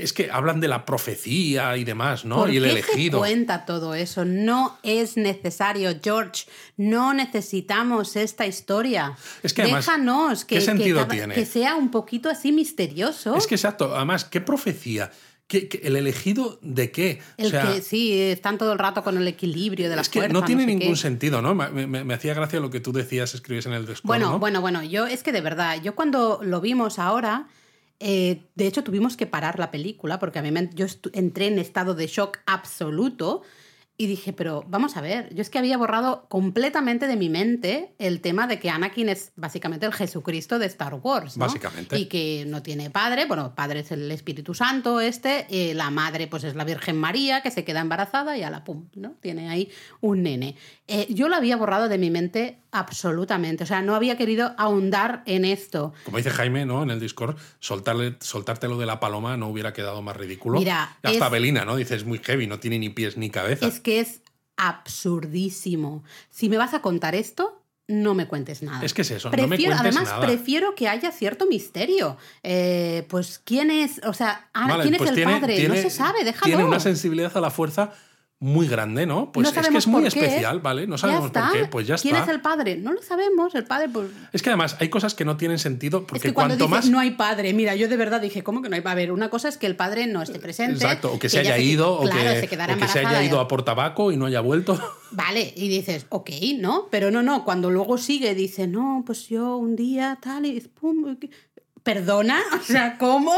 es que hablan de la profecía y demás, ¿no? ¿Por y el qué elegido. se cuenta todo eso? No es necesario, George. No necesitamos esta historia. Es que además, Déjanos que, ¿qué que sentido cada- tiene? que sea un poquito así misterioso. Es que exacto, además, ¿qué profecía? ¿Qué, qué- el elegido de qué? El o sea, que sí, están todo el rato con el equilibrio de la es que no tiene sé ningún qué. sentido, ¿no? Me, me- me hacía gracia lo que tú decías, escribes en el Discord, Bueno, ¿no? bueno, bueno, yo es que de verdad, yo cuando lo vimos ahora, eh, de hecho tuvimos que parar la película porque a mí me- yo entré en estado de shock absoluto y dije, pero vamos a ver, yo es que había borrado completamente de mi mente el tema de que Anakin es básicamente el Jesucristo de Star Wars. ¿no? Básicamente. Y que no tiene padre, bueno, padre es el Espíritu Santo este, eh, la madre pues es la Virgen María que se queda embarazada y a la pum, ¿no? Tiene ahí un nene. Eh, yo lo había borrado de mi mente absolutamente, o sea, no había querido ahondar en esto. Como dice Jaime, ¿no? En el Discord, soltarle, soltártelo de la paloma no hubiera quedado más ridículo. Mira, hasta es- Belina, ¿no? Dice, es muy heavy, no tiene ni pies ni cabeza. Es que es absurdísimo. Si me vas a contar esto, no me cuentes nada. Es que es eso, no me Prefiero- cuentes además, nada. prefiero que haya cierto misterio. Eh, pues, ¿quién es? O sea, Ana, Vale, ¿quién pues es el tiene- padre? tiene- no se sabe, déjalo. Tiene una sensibilidad a la fuerza muy grande, ¿no? Pues No es que es muy especial, ¿vale? No sabemos por qué, pues ya ¿Quién está. es el padre? No lo sabemos. El padre, pues. Es que además hay cosas que no tienen sentido porque es que cuando cuanto dices más no hay padre, mira, yo de verdad dije, ¿cómo que no hay padre? A ver, una cosa es que el padre no esté presente. Exacto, o que, se haya ido, o claro, que, se o que se haya ido a por tabaco y no haya vuelto. Vale, y dices, ok, ¿no? Pero no, no, cuando luego sigue, dice, no, pues yo un día tal y pum, Perdona, o sea, ¿cómo?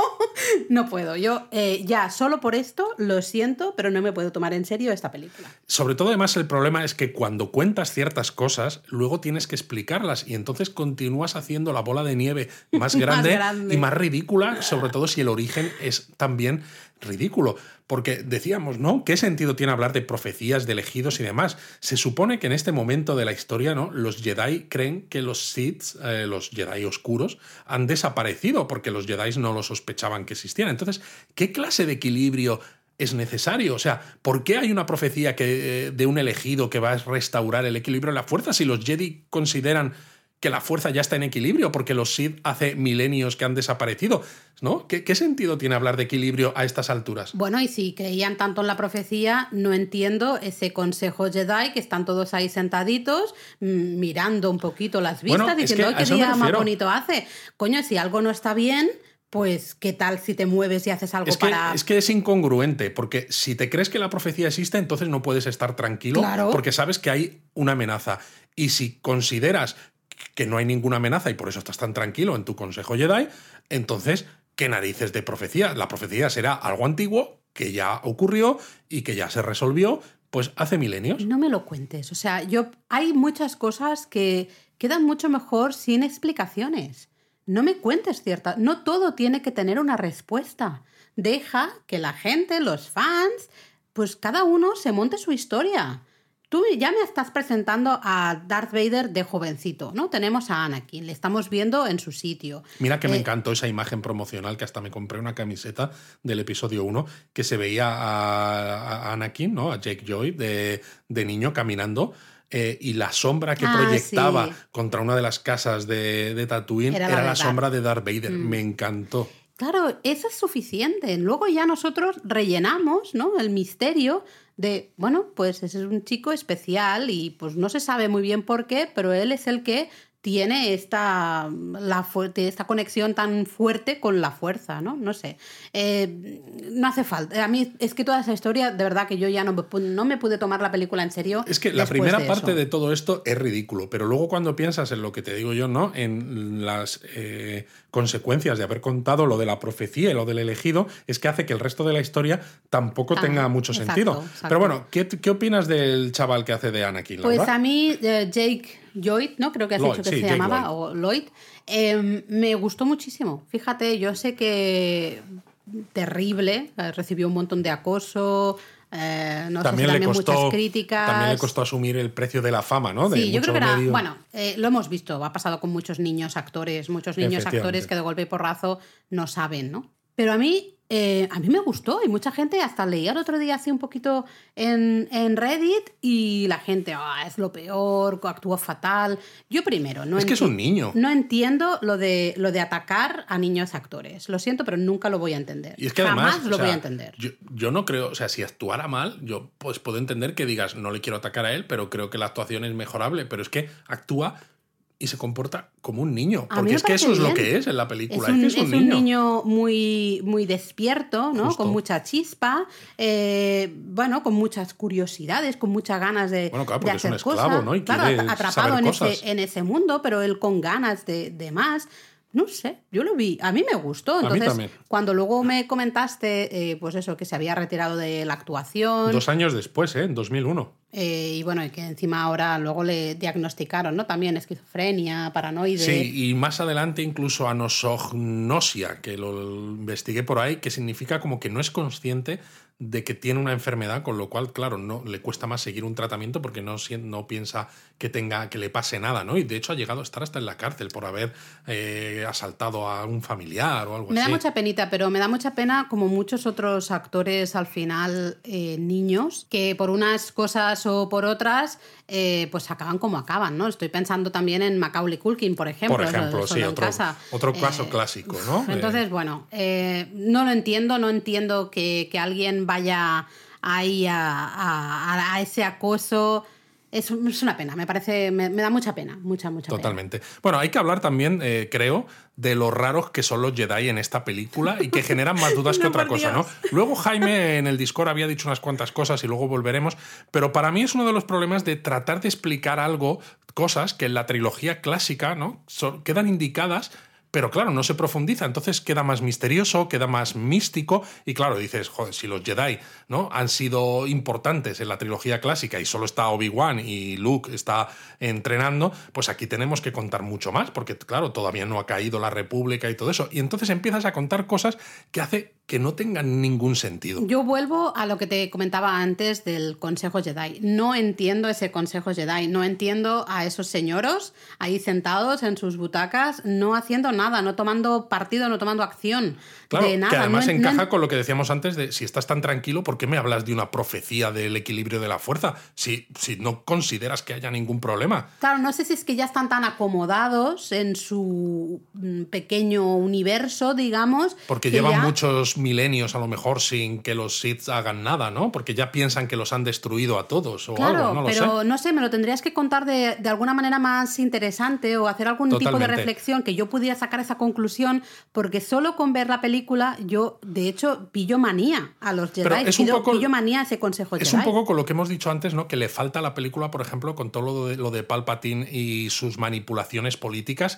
No puedo. Yo eh, ya, solo por esto, lo siento, pero no me puedo tomar en serio esta película. Sobre todo, además, el problema es que cuando cuentas ciertas cosas, luego tienes que explicarlas y entonces continúas haciendo la bola de nieve más grande, grande. y más ridícula, sobre todo si el origen es también ridículo. Porque decíamos, ¿no? ¿Qué sentido tiene hablar de profecías, de elegidos y demás? Se supone que en este momento de la historia, ¿no? Los Jedi creen que los Sith, eh, los Jedi oscuros, han desaparecido porque los Jedi no lo sospechaban que existían. Entonces, ¿qué clase de equilibrio es necesario. O sea, ¿por qué hay una profecía que, eh, de un elegido que va a restaurar el equilibrio de la fuerza si los Jedi consideran que la fuerza ya está en equilibrio porque los Sith hace milenios que han desaparecido, ¿no? ¿Qué, sentido tiene hablar de equilibrio a estas alturas? Bueno, y si creían tanto en la profecía, no entiendo ese consejo Jedi que están todos ahí sentaditos mm, mirando un poquito las vistas diciendo, qué día más bonito hace! Coño, si algo no está bien, pues qué tal si te mueves y haces algo es que, para... Es que es incongruente, porque si te crees que la profecía existe, entonces no puedes estar tranquilo, porque sabes que hay una amenaza. Y si consideras que no hay ninguna amenaza y por eso estás tan tranquilo en tu consejo Jedi, entonces, ¿qué narices de profecía? La profecía será algo antiguo que ya ocurrió y que ya se resolvió, pues hace milenios. No me lo cuentes. O sea, yo hay muchas cosas que quedan mucho mejor sin explicaciones. No me cuentes cierta. No todo tiene que tener una respuesta. Deja que la gente, los fans, pues cada uno se monte su historia. Tú ya me estás presentando a Darth Vader de jovencito, ¿no? Tenemos a Anakin, le estamos viendo en su sitio. Mira que me eh, encantó esa imagen promocional que hasta me compré una camiseta del episodio 1 que se veía a, Anakin, ¿no? A Jake Joy de, niño caminando. Eh, y la sombra que ah, proyectaba contra una de las casas de, de Tatooine era, la, sombra de Darth Vader. Mm. Me encantó. Claro, eso es suficiente. Luego ya nosotros rellenamos ¿no? el misterio de, bueno, pues ese es un chico especial y pues no se sabe muy bien por qué, pero él es el que tiene esta, la esta conexión tan fuerte con la fuerza, ¿no? No sé. Eh, no hace falta. A mí es que toda esa historia, de verdad que yo ya no, no me pude tomar la película en serio. Es que la primera parte de todo esto es ridículo, pero luego cuando piensas en lo que te digo yo, ¿no? En las eh, consecuencias de haber contado lo de la profecía y lo del elegido, es que hace que el resto de la historia tampoco tenga mucho sentido. Pero bueno, ¿qué, ¿qué, opinas del chaval que hace de Anakin? Pues a mí, eh, Jake Lloyd, ¿no? Creo que has dicho que se llamaba, o Lloyd. Em, me gustó muchísimo. Fíjate, yo sé que terrible, eh, recibió un montón de acoso. Eh, no también le costó, muchas críticas. También le costó asumir el precio de la fama, ¿no? sí, yo creo que era. Bueno, eh, lo hemos visto, ha pasado con muchos niños actores, muchos niños actores que de golpe y porrazo no saben, ¿no? Pero a mí eh, a mí me gustó y mucha gente, hasta leía el otro día así un poquito en, Reddit y la gente, ah, es lo peor, actúa fatal. Yo primero, no Es que es un niño. No entiendo lo de, lo de atacar a niños actores. Lo siento, pero nunca lo voy a entender. Y es que Jamás lo voy a entender. Yo, yo, no creo, o sea, si actuara mal, yo pues puedo entender que digas, no le quiero atacar a él, pero creo que la actuación es mejorable. Pero es que actúa y se comporta como un niño. Porque es que eso es lo que es en la película. Es un, niño. muy, muy despierto, ¿no? Con mucha chispa, eh, bueno, con muchas curiosidades, con muchas ganas de, bueno, claro, porque es un esclavo, ¿no? Y claro, atrapado en ese, en ese mundo, pero él con ganas de, de más. No sé, yo lo vi. A mí me gustó. Entonces, cuando luego me comentaste, eh, pues eso, que se había retirado de la actuación. Dos años después, ¿eh? En 2001. Eh, y bueno, y que encima ahora luego le diagnosticaron, ¿no? También esquizofrenia, paranoide. Sí, y más adelante incluso anosognosia, que lo investigué por ahí, que significa como que no es consciente de que tiene una enfermedad, con lo cual, claro, no le cuesta más seguir un tratamiento porque no, no piensa que tenga que le pase nada, ¿no? Y de hecho ha llegado a estar hasta en la cárcel por haber eh, asaltado a un familiar o algo así. Me da mucha penita, pero me da mucha pena como muchos otros actores al final eh, niños que por unas cosas o por otras eh, pues acaban como acaban, ¿no? Estoy pensando también en Macaulay Culkin, por ejemplo. Por ejemplo, sí, otro, otro caso clásico, ¿no? Entonces, bueno, no lo entiendo, no entiendo que, que alguien vaya ahí a, ese acoso. Es, una pena, me parece, me, da mucha pena, mucha, mucha Totalmente. Bueno, hay que hablar también, eh, creo, de lo raros que son los Jedi en esta película y que generan más dudas que otra cosa, ¿no? Luego Jaime en el Discord había dicho unas cuantas cosas y luego volveremos, pero para mí es uno de los problemas de tratar de explicar algo, cosas que en la trilogía clásica, ¿no? quedan indicadas pero claro, no se profundiza, entonces queda más misterioso, queda más místico y claro, dices, joder, si los Jedi ¿no? han sido importantes en la trilogía clásica y solo está Obi-Wan y Luke está entrenando, pues aquí tenemos que contar mucho más, porque claro, todavía no ha caído la República y todo eso. Y entonces empiezas a contar cosas que hace que no tengan ningún sentido. Yo vuelvo a lo que te comentaba antes del Consejo Jedi. No entiendo ese Consejo Jedi, no entiendo a esos señoros ahí sentados en sus butacas, no haciendo nada, no tomando partido, no tomando acción. Claro, de nada. que además No en- encaja no- con lo que decíamos antes de si estás tan tranquilo, ¿por qué me hablas de una profecía del equilibrio de la fuerza? Si, si no consideras que haya ningún problema. Claro, no sé si es que ya están tan acomodados en su mm, pequeño universo, digamos. Porque que llevan ya- muchos milenios a lo mejor sin que los Sith hagan nada, ¿no? Porque ya piensan que los han destruido a todos o Claro, algo, no lo pero sé. no sé, me lo tendrías que contar de, de alguna manera más interesante o hacer algún tipo de reflexión que yo pudiera sacar esa conclusión, porque solo con ver la película yo, de hecho, pillo manía a los Jedi, Pero es un pillo, poco- pillo manía a ese consejo Es Jedi. un poco con lo que hemos dicho antes, ¿no? Que le falta a la película, por ejemplo, con todo lo de, lo de Palpatine y sus manipulaciones políticas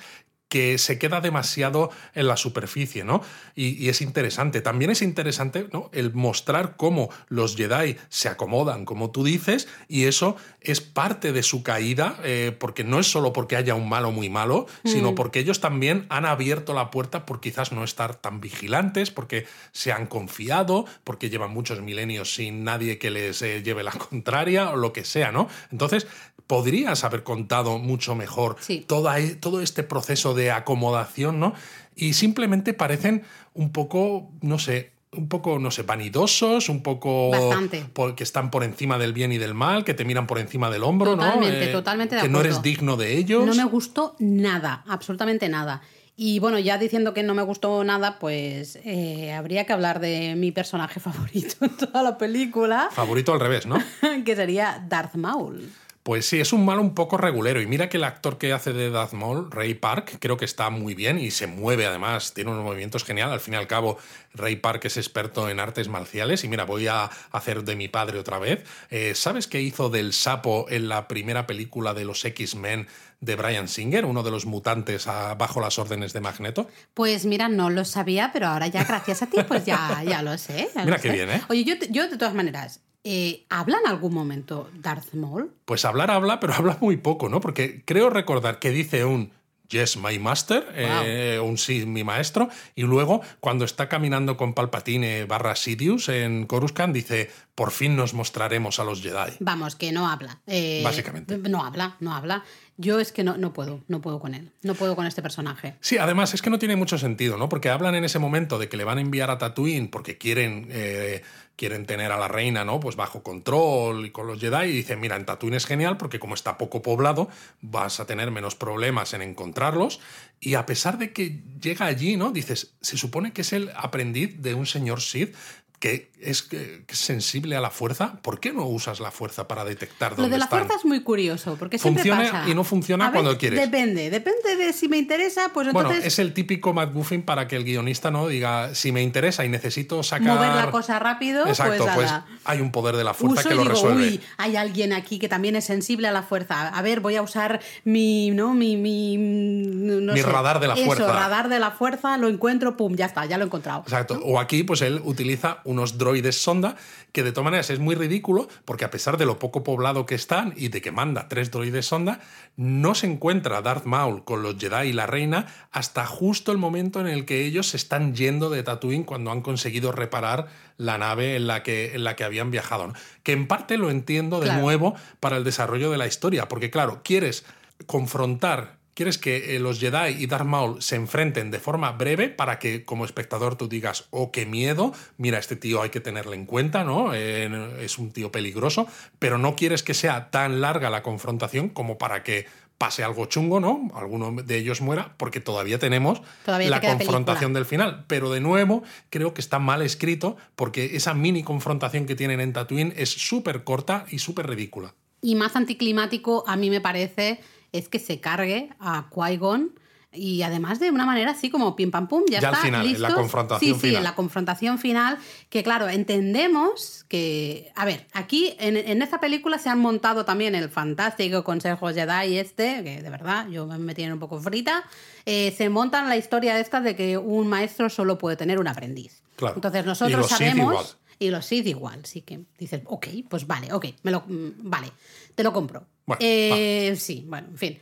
que se queda demasiado en la superficie, ¿no? Y, y es interesante. También es interesante, ¿no? El mostrar cómo los Jedi se acomodan, como tú dices, y eso es parte de su caída, eh, porque no es solo porque haya un malo muy malo, sino porque ellos también han abierto la puerta por quizás no estar tan vigilantes, porque se han confiado, porque llevan muchos milenios sin nadie que les eh, lleve la contraria o lo que sea, ¿no? Entonces, podrías haber contado mucho mejor Sí. toda e- todo este proceso de acomodación, ¿no? Y simplemente parecen un poco, no sé, un poco, no sé, vanidosos, un poco Bastante. por- que están por encima del bien y del mal, que te miran por encima del hombro, Totalmente, ¿no? totalmente de que no eres digno de ellos. No me gustó nada, absolutamente nada. Y bueno, ya diciendo que no me gustó nada, pues eh, habría que hablar de mi personaje favorito en toda la película, Favorito al revés, ¿no? que sería Darth Maul. Pues sí, es un malo un poco regulero. Y mira que el actor que hace de Darth Maul, Ray Park, creo que está muy bien y se mueve además, tiene unos movimientos geniales. Al fin y al cabo, Ray Park es experto en artes marciales. Y mira, voy a hacer de mi padre otra vez. Eh, ¿Sabes qué hizo del sapo en la primera película de los X-Men de Brian Singer, uno de los mutantes a- bajo las órdenes de Magneto? Pues mira, no lo sabía, pero ahora ya gracias a ti, pues ya, ya lo sé. ya Mira lo qué sé. bien, ¿eh? Oye, yo, yo de todas maneras, eh, ¿habla en algún momento Darth Maul? Pues hablar habla, pero habla muy poco, ¿no? Porque creo recordar que dice un Yes, my master, eh, un sí, mi maestro, y luego cuando está caminando con Palpatine barra Sidious en Coruscant dice, por fin nos mostraremos a los Jedi. Vamos, que no habla. Eh, Básicamente. No habla, no habla. Yo es que no, no puedo, no puedo con él. No puedo con este personaje. Sí, además es que no tiene mucho sentido, ¿no? Porque hablan en ese momento de que le van a enviar a Tatooine porque quieren, eh, quieren tener a la reina, ¿no? Pues bajo control y con los Jedi. Y dicen, mira, en Tatooine es genial porque como está poco poblado, vas a tener menos problemas en encontrarlos. Y a pesar de que llega allí, ¿no? Dices, se supone que es el aprendiz de un señor Sith que es, sensible a la fuerza. ¿Por qué no usas la fuerza para detectar Lo dónde de la están? fuerza es muy curioso, porque siempre Funciona pasa. y no funciona A ver, cuando quieres. Depende, depende de si me interesa, pues entonces Bueno, es el típico McGuffin para que el guionista no diga si me interesa y necesito sacar. mover la cosa rápido, Exacto, pues, pues, ala. hay un poder de la fuerza Uso que y lo digo, resuelve. uy, hay alguien aquí que también es sensible a la fuerza. A ver, voy a usar mi, ¿no? Mi, mi, no Mi sé, radar de la eso, fuerza. radar de la fuerza, lo encuentro, pum, ya está, ya lo he encontrado. Exacto. O aquí, pues él utiliza unos droides sonda, que de todas maneras es muy ridículo, porque a pesar de lo poco poblado que están y de que manda tres droides sonda, no se encuentra Darth Maul con los Jedi y la reina hasta justo el momento en el que ellos se están yendo de Tatooine cuando han conseguido reparar la nave en la que, en la que habían viajado. ¿no? Que en parte lo entiendo de Claro. nuevo para el desarrollo de la historia, porque claro, quieres confrontar Quieres que eh, los Jedi y Darth Maul se enfrenten de forma breve para que como espectador tú digas, oh, qué miedo, mira, este tío hay que tenerle en cuenta, ¿no? Eh, es un tío peligroso, pero no quieres que sea tan larga la confrontación como para que pase algo chungo, ¿no? Alguno de ellos muera, porque todavía tenemos Todavía la confrontación película. del final. Pero de nuevo, creo que está mal escrito porque esa mini confrontación que tienen en Tatooine es súper corta y súper ridícula. Y más anticlimático, a mí me parece, es que se cargue a Qui-Gon. Y además de una manera así como pim pam pum, ya, Ya al está. final, en la confrontación sí, Sí, final. en la confrontación final. Que claro, entendemos que. A ver, aquí en, en esta película se han montado también el fantástico Consejo Jedi este, que de verdad yo me tiene un poco frita. eh, se montan la historia esta de que un maestro solo puede tener un aprendiz. Claro. Entonces Y nosotros los sabemos. Y los Sith igual, sí que dices, ok, pues vale, ok, me lo, mm, vale, te lo compro. Bueno, Eh, Sí, bueno, en fin.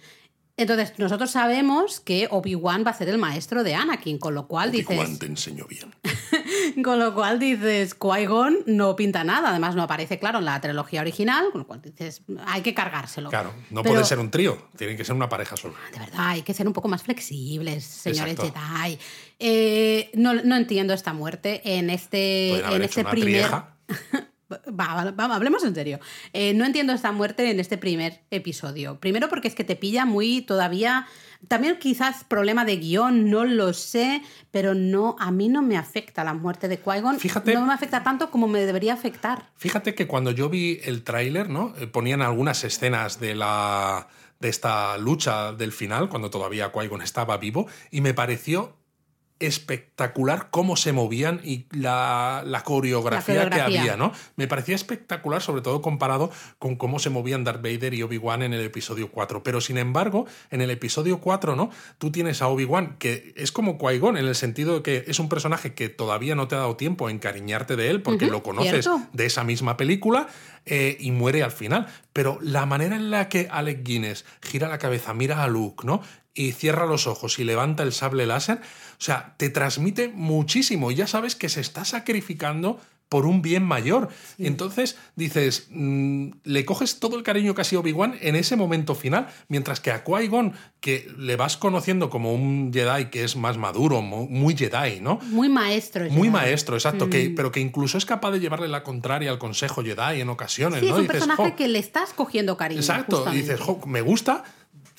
Entonces, nosotros sabemos que Obi-Wan va a ser el maestro de Anakin, con lo cual dices, Obi-Wan te enseño bien. Con lo cual dices, Qui-Gon no pinta nada, además no aparece claro en la trilogía original, con lo cual dices, hay que cargárselo. Claro, no Pero- puede ser un trío, tiene que ser una pareja solo. De verdad, hay que ser un poco más flexibles, señores Exacto. Jedi. Eh, no, no entiendo esta muerte en este, en este una primer. trieja. Va, va, va, hablemos en serio. Eh, no entiendo esta muerte en este primer episodio. Primero porque es que te pilla muy todavía. También quizás problema de guion, no lo sé, pero no, a mí no me afecta la muerte de Qui-Gon. Fíjate- No me afecta tanto como me debería afectar. Fíjate que cuando yo vi el tráiler, ¿no? Eh, Ponían algunas escenas de la de esta lucha del final, cuando todavía Qui-Gon estaba vivo, y me pareció espectacular cómo se movían y la, la coreografía, La coreografía. que había, ¿no? Me parecía espectacular, sobre todo comparado con cómo se movían Darth Vader y Obi-Wan en el episodio 4. Pero sin embargo, en el episodio 4, ¿no? Tú tienes a Obi-Wan, que es como Qui-Gon, en el sentido de que es un personaje que todavía no te ha dado tiempo a encariñarte de él, porque lo conoces cierto. de esa misma película eh, y muere al final. Pero la manera en la que Alec Guinness gira la cabeza, mira a Luke, ¿no? Y cierra los ojos y levanta el sable láser, o sea, te transmite muchísimo y ya sabes que se está sacrificando por un bien mayor. Entonces dices, mm, le coges todo el cariño que ha sido Obi-Wan en ese momento final, mientras que a Qui-Gon, que le vas conociendo como un Jedi que es más maduro, mu- muy Jedi, ¿no? Muy maestro. Muy Jedi. maestro, exacto, que, Mm. pero que incluso es capaz de llevarle la contraria al Consejo Jedi en ocasiones, Sí, ¿no? es un Dices, personaje que le estás cogiendo cariño. Exacto, y dices, "Jo, me gusta,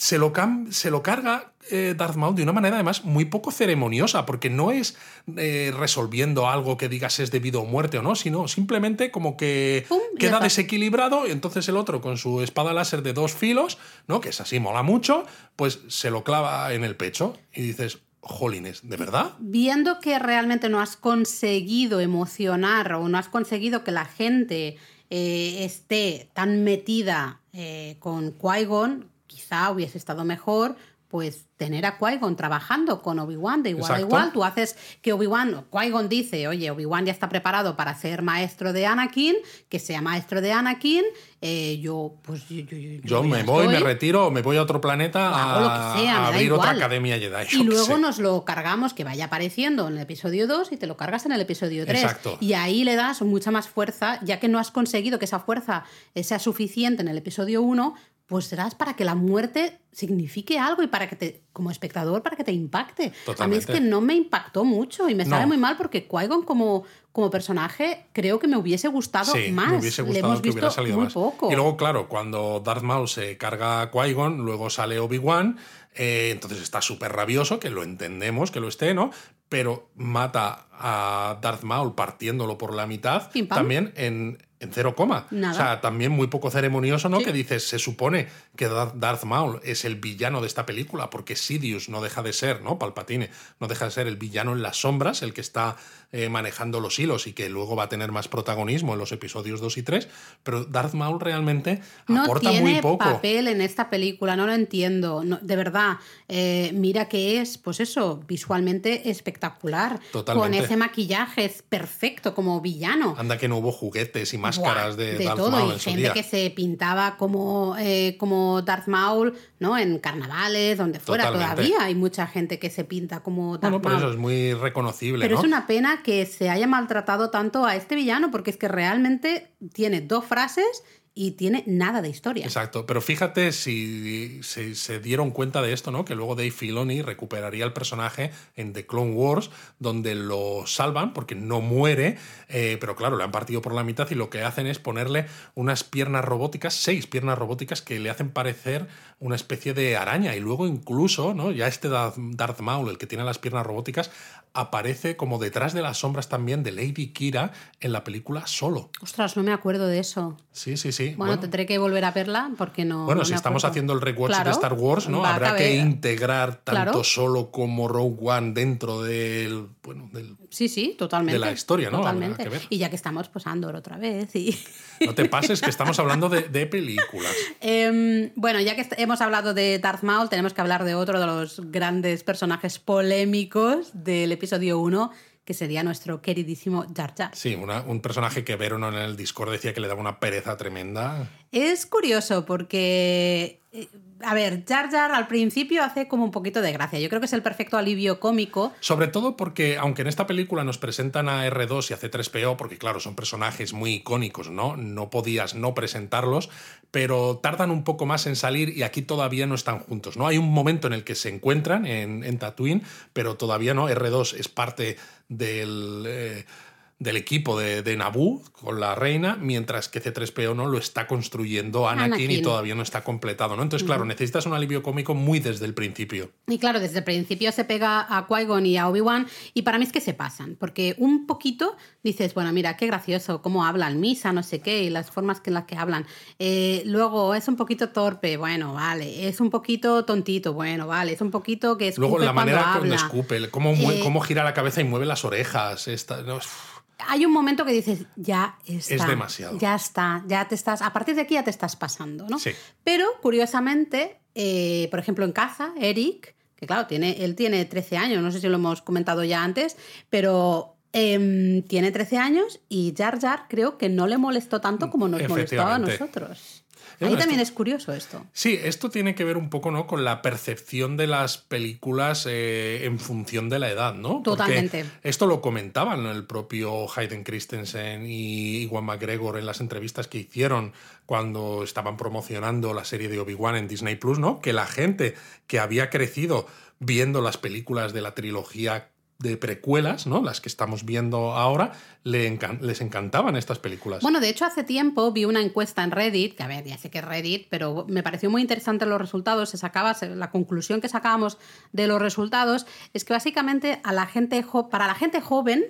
se lo, se lo carga eh, Darth Maul de una manera además muy poco ceremoniosa, porque no es eh, resolviendo algo que digas es debido a muerte o no, sino simplemente como que Pum, queda desequilibrado y entonces el otro con su espada láser de dos filos, ¿no? que es así, mola mucho, pues se lo clava en el pecho y dices, jolines, ¿de verdad? viendo que realmente no has conseguido emocionar o no has conseguido que la gente eh, esté tan metida eh, con Qui-Gon, quizá hubiese estado mejor pues tener a Qui-Gon trabajando con Obi-Wan de igual a igual. Tú haces que Obi-Wan, Qui-Gon dice, oye, Obi-Wan ya está preparado para ser maestro de Anakin, que sea maestro de Anakin, eh, yo pues yo, yo- yo- Yo me voy, me estoy". retiro, me voy a otro planeta a, sea, a abrir otra academia Jedi. Y luego nos lo cargamos que vaya apareciendo en el episodio 2 y te lo cargas en el episodio 3. Exacto. Y ahí le das mucha más fuerza, ya que no has conseguido que esa fuerza eh, sea suficiente en el episodio 1, pues serás para que la muerte signifique algo y para que te, como espectador, para que te impacte. A mí es Totalmente. que no me impactó mucho y me sabe No. muy mal porque Qui-Gon como, como personaje creo que me hubiese gustado Sí, más. me hubiese Le gustado hemos que hubiera visto salido muy más. poco. Y luego, claro, cuando Darth Maul se carga a Qui-Gon, luego sale Obi-Wan, eh, entonces está súper rabioso, que lo entendemos, que lo esté, ¿no? Pero mata a Darth Maul partiéndolo por la mitad, también en, en cero coma. Nada. O sea, también muy poco ceremonioso, ¿no? Sí. Que dices, se supone que Dar- Darth Maul es el villano de esta película, porque Sidious no deja de ser, ¿no? Palpatine no deja de ser el villano en las sombras, el que está eh, manejando los hilos y que luego va a tener más protagonismo en los episodios 2 y 3, pero Darth Maul realmente no aporta tiene muy poco. papel en esta película, no lo entiendo. No, de verdad, eh, mira que es, pues eso, visualmente espectacular. Totalmente. Con ese maquillaje es perfecto como villano. Anda que no hubo juguetes y máscaras Buah, de, Darth todo Maul y en su gente día. que se pintaba como, eh, como Darth Maul no en carnavales donde fuera Totalmente. todavía hay mucha gente que se pinta como Darth Bueno, Maul eso es muy reconocible, pero ¿no? es una pena que se haya maltratado tanto a este villano porque es que realmente tiene dos frases y tiene nada de historia Exacto, pero fíjate si se, se dieron cuenta de esto, ¿no? Que luego Dave Filoni recuperaría el personaje en The Clone Wars, donde lo salvan porque no muere, eh, pero claro, le han partido por la mitad y lo que hacen es ponerle unas piernas robóticas, seis piernas robóticas que le hacen parecer una especie de araña y luego incluso, ¿no? Ya este Darth Maul, el que tiene las piernas robóticas, aparece como detrás de las sombras también de Lady Kira en la película Solo. ostras no me acuerdo de eso Sí, sí, sí. bueno, tendré que volver a verla porque no Bueno, no si me estamos haciendo el rewatch Claro, de Star Wars, ¿no? Habrá que integrar tanto Claro. solo como Rogue One dentro del, bueno, del Sí, sí, totalmente. de la historia, ¿no? Totalmente. Y ya que estamos, pues Andor otra vez. Y... no te pases que estamos hablando de, de películas. Em, bueno, ya que hemos hablado de Darth Maul, tenemos que hablar de otro de los grandes personajes polémicos del episodio 1, que sería nuestro queridísimo Jar Jar. Sí, una- un personaje que Veron en el Discord decía que le daba una pereza tremenda. Es curioso porque eh, a ver, Jar Jar al principio hace como un poquito de gracia. Yo creo que es el perfecto alivio cómico. Sobre todo porque, aunque en esta película nos presentan a R2 y a C3PO, porque claro, son personajes muy icónicos, ¿no? No podías no presentarlos, pero tardan un poco más en salir y aquí todavía no están juntos, ¿no? Hay un momento en el que se encuentran en, Tatooine, pero todavía no. R2 es parte del. eh, del equipo de, de Naboo con la reina, mientras que C3PO no lo está construyendo Anakin, y todavía no está completado, ¿no? Entonces, claro, necesitas un alivio cómico muy desde el principio. Y claro, desde el principio se pega a Qui-Gon y a Obi-Wan y para mí es que se pasan, porque un poquito dices, bueno, mira, qué gracioso, cómo hablan, misa, no sé qué, y las formas en las que hablan. Eh, luego es un poquito torpe, bueno, vale, es un poquito tontito, bueno, vale, es un poquito que escupe Luego, la manera como escupe, cómo, Eh, cómo gira la cabeza y mueve las orejas. esta- no, Hay un momento que dices, ya está. demasiado. Ya está, ya te estás, a partir de aquí ya te estás pasando, ¿no? Sí. Pero, curiosamente, eh, por ejemplo, en caza, Eric, que claro, tiene, él tiene 13 años, no sé si lo hemos comentado ya antes, pero em, tiene 13 años y Jar Jar creo que no le molestó tanto como nos molestaba a nosotros. Ahí bueno, también esto- es curioso esto. Sí, esto tiene que ver un poco ¿no? con la percepción de las películas eh, en función de la edad, ¿no? Porque Totalmente. esto lo comentaban el propio Hayden Christensen y Iwan McGregor en las entrevistas que hicieron cuando estaban promocionando la serie de Obi-Wan en Disney Plus, ¿no? Que la gente que había crecido viendo las películas de la trilogía de precuelas, ¿no? Las que estamos viendo ahora, le encan- les encantaban estas películas. Bueno, de hecho, hace tiempo vi una encuesta en Reddit, que a ver, ya sé que es Reddit, pero me pareció muy interesante los resultados. Se sacaba, la conclusión que sacábamos de los resultados es que básicamente a la gente para la gente joven,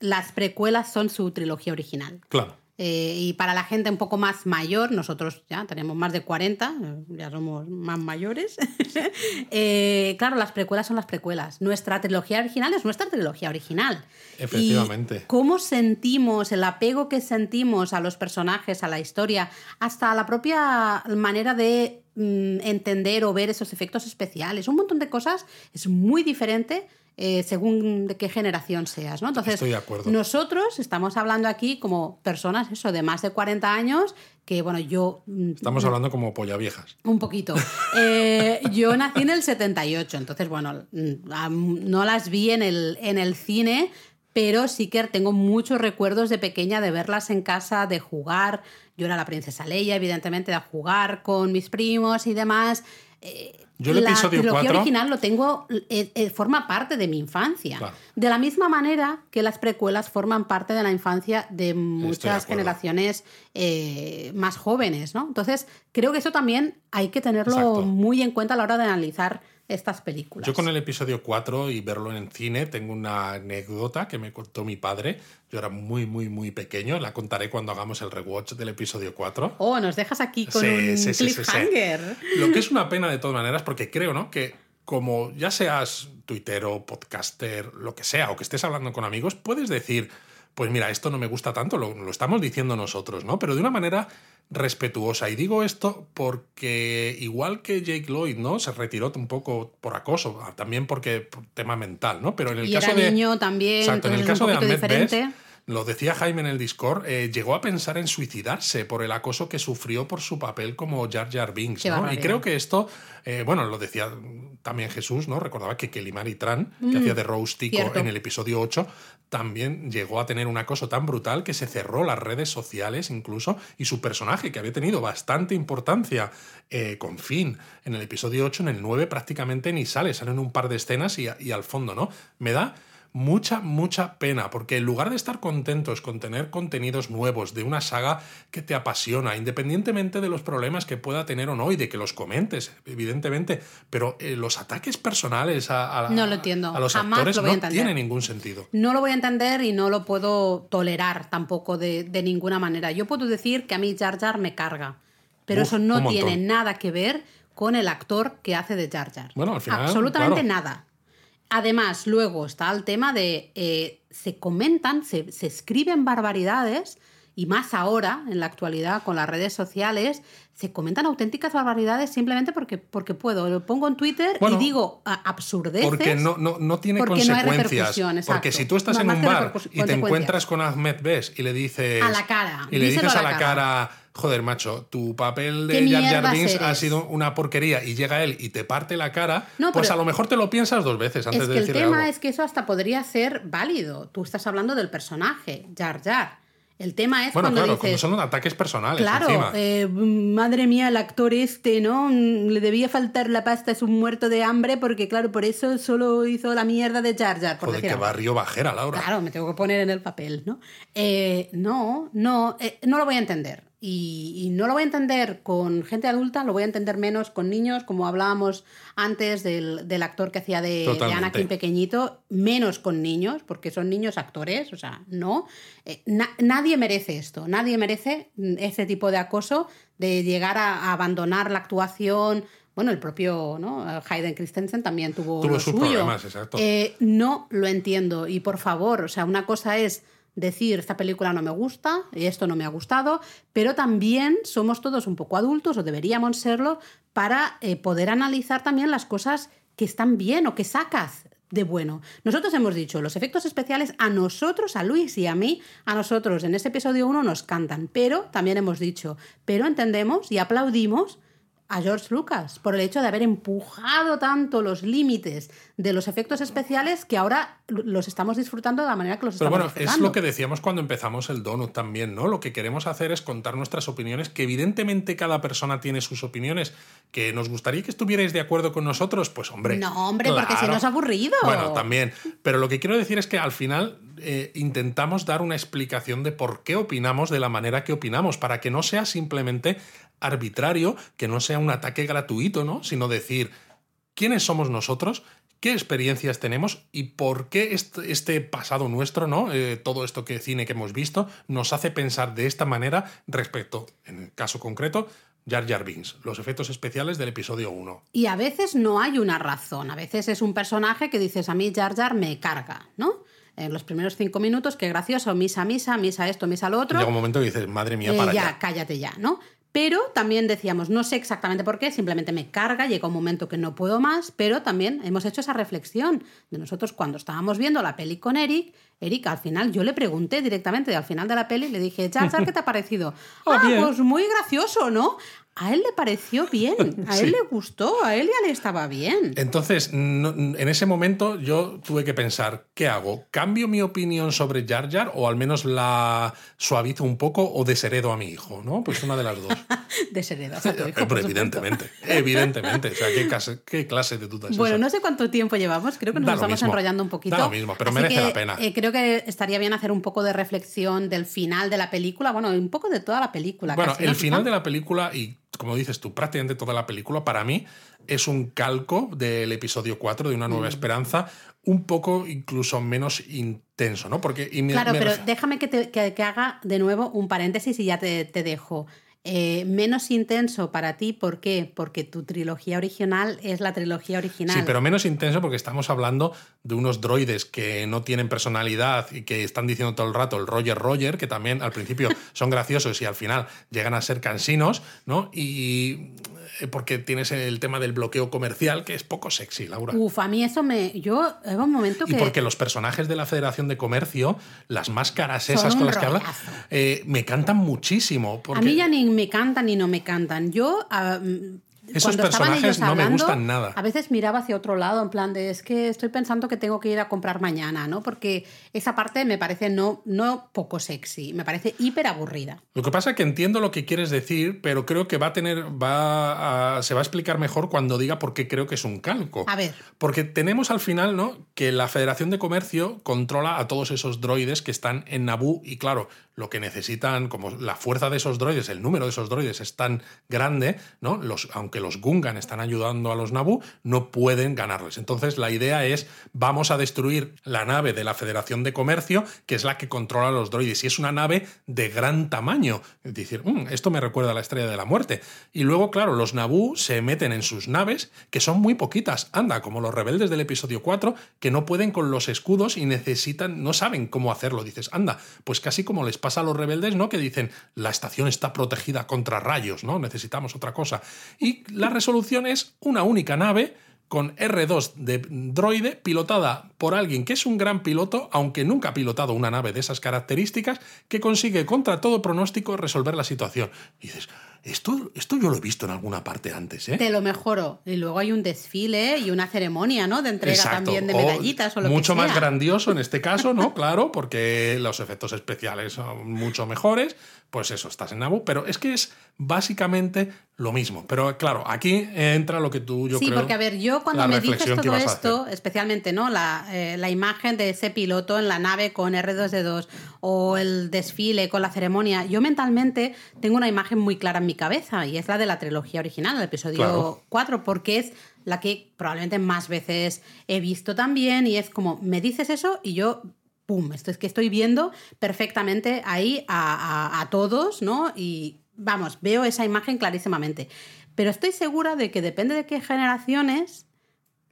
las precuelas son su trilogía original. claro. Eh, y para la gente un poco más mayor, nosotros ya tenemos más de 40, eh, ya somos más mayores. eh, claro, las precuelas son las precuelas. Nuestra trilogía original es nuestra trilogía original. Efectivamente. Y cómo sentimos, el apego que sentimos a los personajes, a la historia, hasta la propia manera de mm, entender o ver esos efectos especiales, un montón de cosas, es muy diferente. Eh, según de qué generación seas, ¿no? Entonces, Estoy de acuerdo. nosotros estamos hablando aquí como personas, eso, de más de 40 años, que bueno, yo mm, Estamos hablando como polla viejas. un poquito. Eh, yo nací en el 78, entonces, bueno, mm, no las vi en el, en el cine, pero sí que tengo muchos recuerdos de pequeña de verlas en casa, de jugar. Yo era la princesa Leia, evidentemente, de jugar con mis primos y demás. Eh, Yo el la episodio trilogía original lo tengo, eh, eh, forma parte de mi infancia. Claro. De la misma manera que las precuelas forman parte de la infancia de muchas generaciones eh, más jóvenes, ¿no? Entonces, creo que eso también hay que tenerlo Exacto. muy en cuenta a la hora de analizar estas películas. Yo con el episodio 4 y verlo en cine tengo una anécdota que me contó mi padre. Yo era muy, muy, muy pequeño. La contaré cuando hagamos el rewatch del episodio 4. Oh, nos dejas aquí con Sí, un sí, sí, sí, cliffhanger. Lo que es una pena de todas maneras, porque creo, ¿no? Que como ya seas tuitero, podcaster, lo que sea, o que estés hablando con amigos, puedes decir, pues mira, esto no me gusta tanto, lo, lo estamos diciendo nosotros, ¿no? Pero de una manera respetuosa. Y digo esto porque igual que Jake Lloyd, ¿no? Se retiró un poco por acoso, también porque por tema mental, ¿no? Pero en el Y caso era de... niño también, Exacto, en el caso de Ahmed Best, lo decía Jaime en el Discord, eh, llegó a pensar en suicidarse por el acoso que sufrió por su papel como Jar Jar Binks. ¿no? Y creo que esto, eh, bueno, lo decía también Jesús, ¿no? Recordaba que Kelimari Tran, que hacía de Rose Tico Mm, en el episodio 8, también llegó a tener un acoso tan brutal que se cerró las redes sociales incluso y su personaje, que había tenido bastante importancia eh, con Finn en el episodio 8, en el 9 prácticamente ni sale, salen un par de escenas y, y al fondo, ¿no? Me da mucha, mucha pena, porque en lugar de estar contentos con tener contenidos nuevos de una saga que te apasiona, independientemente de los problemas que pueda tener o no, y de que los comentes, evidentemente, pero eh, los ataques personales a, a- No lo entiendo. a los Jamás actores lo voy a no entender. tiene ningún sentido. No lo voy a entender y no lo puedo tolerar tampoco de, de ninguna manera. Yo puedo decir que a mí Jar Jar me carga, pero Uf, eso no tiene nada que ver con el actor que hace de Jar Jar. Bueno, al final, Absolutamente claro. nada. Además, luego está el tema de eh, se comentan, se, se escriben barbaridades y más ahora, en la actualidad, con las redes sociales, se comentan auténticas barbaridades simplemente porque, porque puedo. Lo pongo en Twitter Bueno, y digo absurdeces. Porque no, no, no tiene porque no hay consecuencias. porque si tú estás en un bar y te encuentras con Ahmed Best y le dices. A la cara, Y le díselo dices a la la cara. cara. Joder, macho, tu papel ¿Qué de Jar Jar Binks ha sido una porquería y llega él y te parte la cara, No, pues a lo mejor te lo piensas dos veces antes Es de que el decirle tema algo. es que eso hasta podría ser válido. Tú estás hablando del personaje, Jar Jar. El tema es Bueno, cuando claro, dices... cuando son ataques personales Claro, eh, madre mía, el actor este, ¿no? Mm, Le debía faltar la pasta, es un muerto de hambre, porque claro, por eso solo hizo la mierda de Jar Jar. Por Joder, decir que barrio bajera, Laura. Claro, me tengo que poner en el papel, ¿no? Eh, no, no, eh, no lo voy a entender. Y, y no lo voy a entender con gente adulta, lo voy a entender menos con niños, como hablábamos antes del, del actor que hacía de, de. Anakin pequeñito, menos con niños, porque son niños actores, o sea, no. Eh, na- nadie merece esto, nadie merece mm, ese tipo de acoso, de llegar a, a abandonar la actuación. Bueno, el propio ¿no? Hayden Christensen también tuvo, Tuvo lo sus suyo. problemas, exacto. Eh, no lo entiendo. Y por favor, o sea, una cosa es decir esta película no me gusta esto no me ha gustado, pero también somos todos un poco adultos o deberíamos serlo para eh, poder analizar también las cosas que están bien o que sacas de bueno. Nosotros hemos dicho, los efectos especiales a nosotros, a Luis y a mí, a nosotros en este episodio 1 nos cantan, pero también hemos dicho, pero entendemos y aplaudimos a George Lucas por el hecho de haber empujado tanto los límites de los efectos especiales que ahora los estamos disfrutando de la manera que los Pero estamos bueno, es lo que decíamos cuando empezamos el Donut también, ¿no? Lo que queremos hacer es contar nuestras opiniones, que evidentemente cada persona tiene sus opiniones, que nos gustaría que estuvierais de acuerdo con nosotros, pues hombre. No, hombre, porque si no es aburrido. Bueno, también. Pero lo que quiero decir es que al final eh, intentamos dar una explicación de por qué opinamos de la manera que opinamos, para que no sea simplemente arbitrario, que no sea un ataque gratuito, ¿no? Sino decir quiénes somos nosotros, qué experiencias tenemos y por qué este, pasado nuestro, ¿no? Eh, todo esto que cine que hemos visto nos hace pensar de esta manera respecto, en el caso concreto, Jar Jar Binks, los efectos especiales del episodio 1. Y a veces no hay una razón. A veces es un personaje que dices, a mí Jar Jar me carga, ¿no? En los primeros cinco minutos, qué gracioso, misa, misa, misa esto, misa lo otro. Llega un momento que dices, madre mía, Eh, para ya, allá. cállate ya, ¿no? Pero también decíamos, no sé exactamente por qué, simplemente me carga, llega un momento que no puedo más, pero también hemos hecho esa reflexión de nosotros cuando estábamos viendo la peli con Eric. Eric, al final, yo le pregunté directamente al final de la peli, le dije, Jar, ¿qué te ha parecido? Ah, ah, bien. pues muy gracioso, ¿no? A él le pareció bien, a él Sí. le gustó, a él ya le estaba bien. Entonces, no- en ese momento yo tuve que pensar, ¿qué hago? ¿Cambio mi opinión sobre Jar Jar o al menos la suavizo un poco o desheredo a mi hijo? ¿no? Pues una de las dos. Desheredas a tu hijo, por pero evidentemente, evidentemente. O sea, ¿qué clase, qué clase de duda es Bueno, no sé cuánto tiempo llevamos, creo que nos estamos mismo. enrollando un poquito. Da lo mismo, pero Así merece que, la pena. eh, creo que estaría bien hacer un poco de reflexión del final de la película, bueno, un poco de toda la película. Bueno, casi, el final de la película, y como dices tú, prácticamente toda la película, para mí es un calco del episodio 4 de Una Mm. Nueva Esperanza, un poco incluso menos intenso, ¿no? Porque. y me- Claro, me pero déjame que, te- que- que haga de nuevo un paréntesis y ya te, te dejo. Eh, menos intenso para ti, ¿por qué? Porque tu trilogía original es la trilogía original. Sí, pero menos intenso porque estamos hablando de unos droides que no tienen personalidad y que están diciendo todo el rato el Roger Roger, que también al principio son graciosos y al final llegan a ser cansinos, ¿no? Y eh, porque tienes el tema del bloqueo comercial, que es poco sexy, Laura. Uf, a mí eso me. Yo, hubo un momento Y que. porque los personajes de la Federación de Comercio, las máscaras esas con las que rollazo. eh, me cantan muchísimo. Porque A mí ya ni me cantan ni no me cantan. Yo. ah, mm, Esos cuando estaban personajes no me gustan nada. A veces miraba hacia otro lado, en plan de es que estoy pensando que tengo que ir a comprar mañana, ¿no? Porque esa parte me parece no, no poco sexy, me parece hiper aburrida. Lo que pasa es que entiendo lo que quieres decir, pero creo que va a tener, va a- se va a explicar mejor cuando diga por qué creo que es un calco. A ver. Porque tenemos al final, ¿no? Que la Federación de Comercio controla a todos esos droides que están en Naboo y claro, lo que necesitan, como la fuerza de esos droides, el número de esos droides es tan grande, ¿no? Los, aunque los Gungan están ayudando a los Naboo, no pueden ganarles. Entonces la idea es, vamos a destruir la nave de la Federación de Comercio, que es la que controla los droides. Y es una nave de gran tamaño. Es decir, "Mm, esto me recuerda a la Estrella de la Muerte. Y luego, claro, los Naboo se meten en sus naves, que son muy poquitas. Anda, como los rebeldes del episodio 4, que no pueden con los escudos y necesitan, no saben cómo hacerlo. Dices, anda, pues casi como les pasa a los rebeldes, ¿no? Que dicen, la estación está protegida contra rayos, ¿no? Necesitamos otra cosa. Y la resolución es una única nave con R2 de droide, pilotada por alguien que es un gran piloto, aunque nunca ha pilotado una nave de esas características, que consigue contra todo pronóstico resolver la situación. Y dices, esto, esto yo lo he visto en alguna parte antes, ¿eh? Te lo mejoro. Y luego hay un desfile y una ceremonia, ¿no? De entrega también de medallitas o, lo Mucho que sea. más grandioso en este caso, ¿no? claro, porque los efectos especiales son mucho mejores. Pues eso, estás en Naboo. Pero es que es básicamente lo mismo. Pero claro, aquí entra lo que tú, yo sí, creo. porque a ver, yo cuando me dices todo esto, especialmente, ¿no? La, eh, la imagen de ese piloto en la nave con R2D2 o el desfile con la ceremonia, yo mentalmente tengo una imagen muy clara en mi cabeza y es la de la trilogía original, el episodio Claro. 4, porque es la que probablemente más veces he visto también y es como, me dices eso y yo pum, esto es que estoy viendo perfectamente ahí a, a- a todos, ¿no? Y vamos, veo esa imagen clarísimamente. Pero estoy segura de que depende de qué generaciones,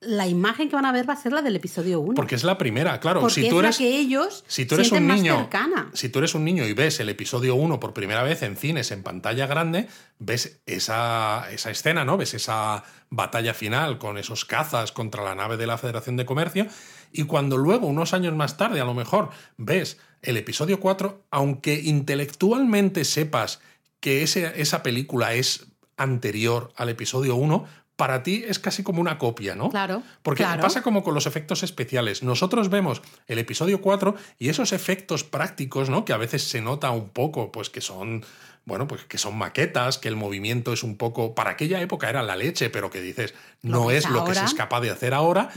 la imagen que van a ver va a ser la del episodio 1. Porque es la primera, claro. Porque si es tú eres, la que ellos si tú eres un más niño, cercana. si tú eres un niño y ves el episodio 1 por primera vez en cines en pantalla grande, ves esa, esa escena, ¿no? Ves esa batalla final con esos cazas contra la nave de la Federación de Comercio y cuando luego unos años más tarde a lo mejor ves el episodio 4, aunque intelectualmente sepas que ese- esa película es anterior al episodio 1, para ti es casi como una copia, ¿no? Claro, Porque claro. pasa como con los efectos especiales. Nosotros vemos el episodio 4 y esos efectos prácticos, ¿no? Que a veces se nota un poco, pues que son. Bueno, pues que son maquetas, que el movimiento es un poco. Para aquella época era la leche, pero que dices, no es es lo que se es capaz de hacer ahora.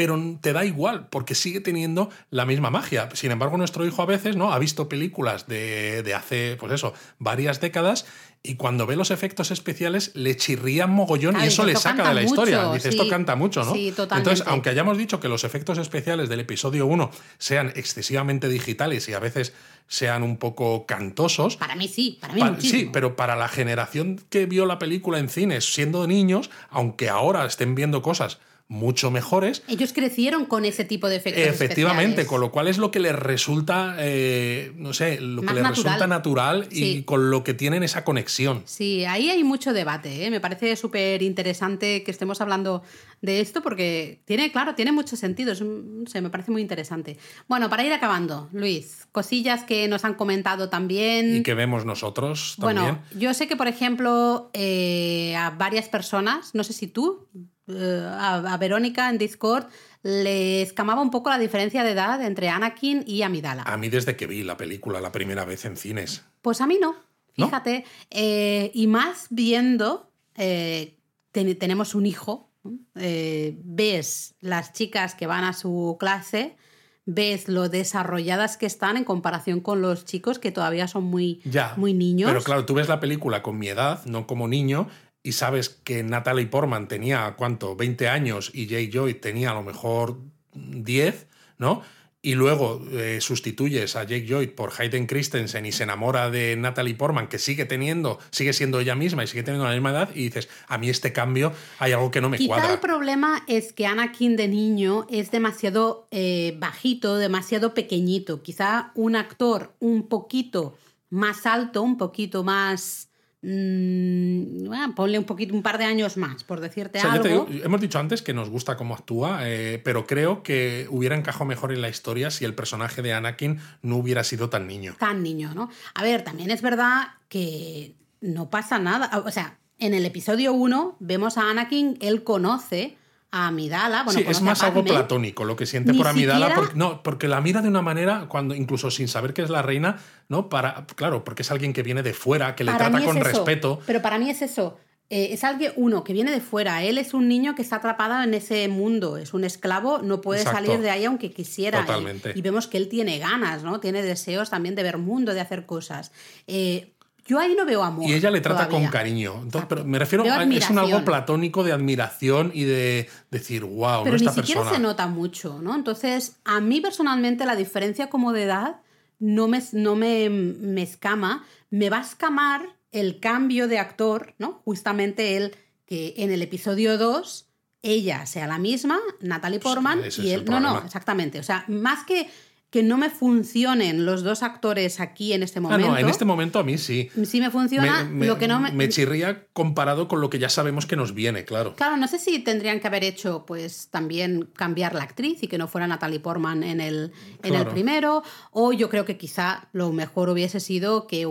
Pero te da igual, porque sigue teniendo la misma magia. Sin embargo, nuestro hijo a veces ¿no? ha visto películas de, de hace, pues eso, varias décadas, y cuando ve los efectos especiales le chirrían mogollón Claro, y eso le "Esto saca de la historia. mucho", Dice, sí. esto canta mucho, ¿no? Sí, totalmente. Entonces, aunque hayamos dicho que los efectos especiales del episodio 1 sean excesivamente digitales y a veces sean un poco cantosos, Para mí sí, para mí muchísimo. sí, pero para la generación que vio la película en cines siendo niños, aunque ahora estén viendo cosas mucho mejores, Ellos crecieron con ese tipo de efectos efectivamente, especiales. con lo cual es lo que les resulta, eh, no sé, lo que les natural. resulta natural y Sí. con lo que tienen esa conexión. Sí, ahí hay mucho debate. ¿eh? Me parece súper interesante que estemos hablando de esto porque tiene, claro, tiene mucho sentido. Es un- no sé, me parece muy interesante. Bueno, para ir acabando, Luis, cosillas que nos han comentado también. Y que vemos nosotros también. Bueno, yo sé que, por ejemplo, eh, a varias personas, no sé si tú, eh, a, a Verónica en Discord, le escamaba un poco la diferencia de edad entre Anakin y Amidala. A mí desde que vi la película la primera vez en cines. Pues a mí no, ¿No? fíjate. Eh, y más viendo, ten- tenemos un hijo. Eh, ves las chicas que van a su clase, ves lo desarrolladas que están en comparación con los chicos que todavía son muy, Ya. muy niños. Pero claro, tú ves la película con mi edad, no como niño, y sabes que Natalie Portman tenía, ¿cuánto? 20 años y Jay Joy tenía a lo mejor 10, ¿no? Y luego eh, sustituyes a Jake Joy por Hayden Christensen y se enamora de Natalie Portman, que sigue teniendo, sigue siendo ella misma y sigue teniendo la misma edad, y dices, a mí este cambio hay algo que no me Quizá cuadra. el problema es que Anakin de niño es demasiado eh, bajito, demasiado pequeñito. Quizá un actor un poquito más alto, un poquito más... mm, bueno, ponle un poquito, un par de años más, por decirte O sea, yo algo. te digo, hemos dicho antes que nos gusta cómo actúa, eh, pero creo que hubiera encajado mejor en la historia si el personaje de Anakin no hubiera sido tan niño. tan niño, ¿no? A ver, también es verdad que no pasa nada. O sea, en el episodio 1 vemos a Anakin, él conoce a Amidala. Bueno, sí, es más algo platónico lo que siente Ni por Amidala. siquiera- Porque, no, porque la mira de una manera, cuando incluso sin saber que es la reina, ¿no? Para, claro, porque es alguien que viene de fuera, que le Para trata con eso. respeto. Pero para mí es eso. Eh, es alguien, uno, que viene de fuera. Él es un niño que está atrapado en ese mundo. Es un esclavo, no puede Exacto. salir de ahí aunque quisiera. Y- Totalmente. Y, vemos que él tiene ganas, ¿no? Tiene deseos también de ver mundo, de hacer cosas. Eh, yo ahí no veo amor. Y ella le trata todavía. con cariño. Entonces, pero me refiero a es un algo platónico de admiración y de decir, wow, Pero ¿no? ni esta siquiera persona. se nota mucho, ¿no? Entonces, a mí personalmente la diferencia como de edad no me, no me, me escama. Me va a escamar el cambio de actor, ¿no? Justamente el que en el episodio 2 ella sea la misma, Natalie Portman, ese y él. No, no, exactamente. O sea, más que que no me funcionen los dos actores aquí en este Ah, momento. no, en este momento a mí sí. Sí me funciona, Me, me- lo que no me... me chirría comparado con lo que ya sabemos que nos viene, claro. Claro, no sé si tendrían que haber hecho, pues también cambiar la actriz y que no fuera Natalie Portman en el, en el primero, o yo creo que quizá lo mejor hubiese sido que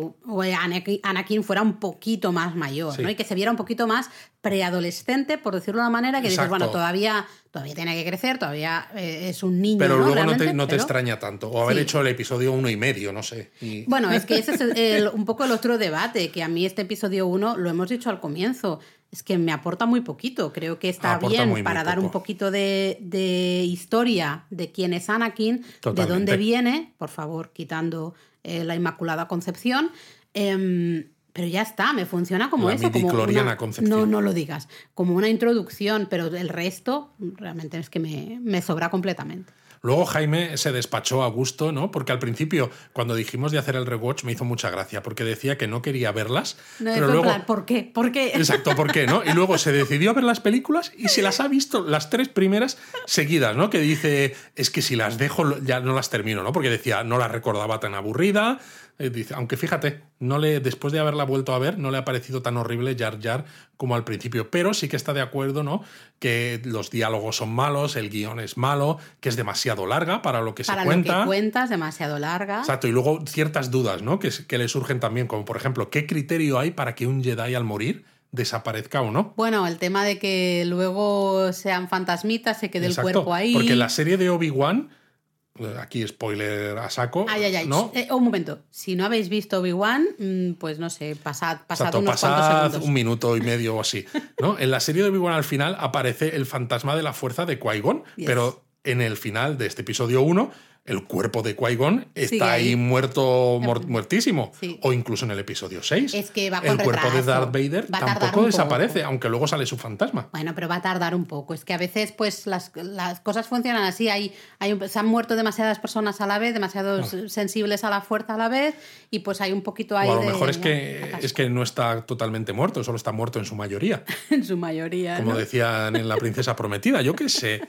Anakin fuera un poquito más mayor, Sí. ¿no? Y que se viera un poquito más preadolescente, por decirlo de una manera, que dices, bueno, todavía, todavía tiene que crecer, todavía eh, es un niño. Pero ¿no? luego no te, no te extraña tanto. O haber Sí. hecho el episodio uno y medio, no sé. Y- Bueno, es que ese es el- un poco el otro debate, que a mí este episodio 1, lo hemos dicho al comienzo, es que me aporta muy poquito. Creo que está Aporta bien muy, muy para dar un poquito de, de historia de quién es Anakin, de dónde viene, por favor, quitando eh, la Inmaculada Concepción. Em, pero ya está, me funciona como La eso. Como una- Concepción. No, no lo digas. Como una introducción, pero el resto realmente es que me, me sobra completamente. Luego Jaime se despachó a gusto, ¿no? Porque al principio, cuando dijimos de hacer el rewatch, me hizo mucha gracia, porque decía que no quería verlas. No, pero luego. plan, ¿Por qué? ¿Por qué? Exacto, ¿por qué? ¿no? Y luego se decidió a ver las películas y se las ha visto las tres primeras seguidas, ¿no? Que dice, es que si las dejo ya no las termino, ¿no? Porque decía, no la recordaba tan aburrida. Eh, dice, aunque fíjate, no le, después de haberla vuelto a ver, no le ha parecido tan horrible Jar Jar como al principio. Pero sí que está de acuerdo, ¿no? Que los diálogos son malos, el guion es malo, que es demasiado larga para lo que Para se lo cuenta. que cuentas, demasiado larga. Exacto, y luego ciertas dudas, ¿no? Que, que le surgen también, como por ejemplo, ¿qué criterio hay para que un Jedi al morir desaparezca o no? Bueno, el tema de que luego sean fantasmitas, se quede el cuerpo ahí. Porque en la serie de Obi-Wan, aquí spoiler a saco, Ay, ay, ay. ¿no? Eh, un momento. Si no habéis visto Obi-Wan, mm, pues no sé, pasad, pasad Exacto, unos pasad cuantos segundos. un minuto y medio o así. ¿no? En la serie de Obi-Wan al final aparece el fantasma de la fuerza de Qui-Gon, Yes. pero en el final de este episodio 1 el cuerpo de Qui-Gon está ahí. ahí muerto, muer- muertísimo. Sí. O incluso en el episodio 6. Es que va el cuerpo de. Darth Vader tampoco desaparece, poco. aunque luego sale su fantasma. Bueno, pero va a tardar un poco. Es que a veces, pues, las, las cosas funcionan así. Hay, hay, se han muerto demasiadas personas a la vez, demasiados sensibles a la fuerza a la vez, y pues hay un poquito ahí O a lo de- mejor es de que, es que no está totalmente muerto, solo está muerto en su mayoría. en su mayoría. como ¿no? decían en La Princesa Prometida. Yo qué sé.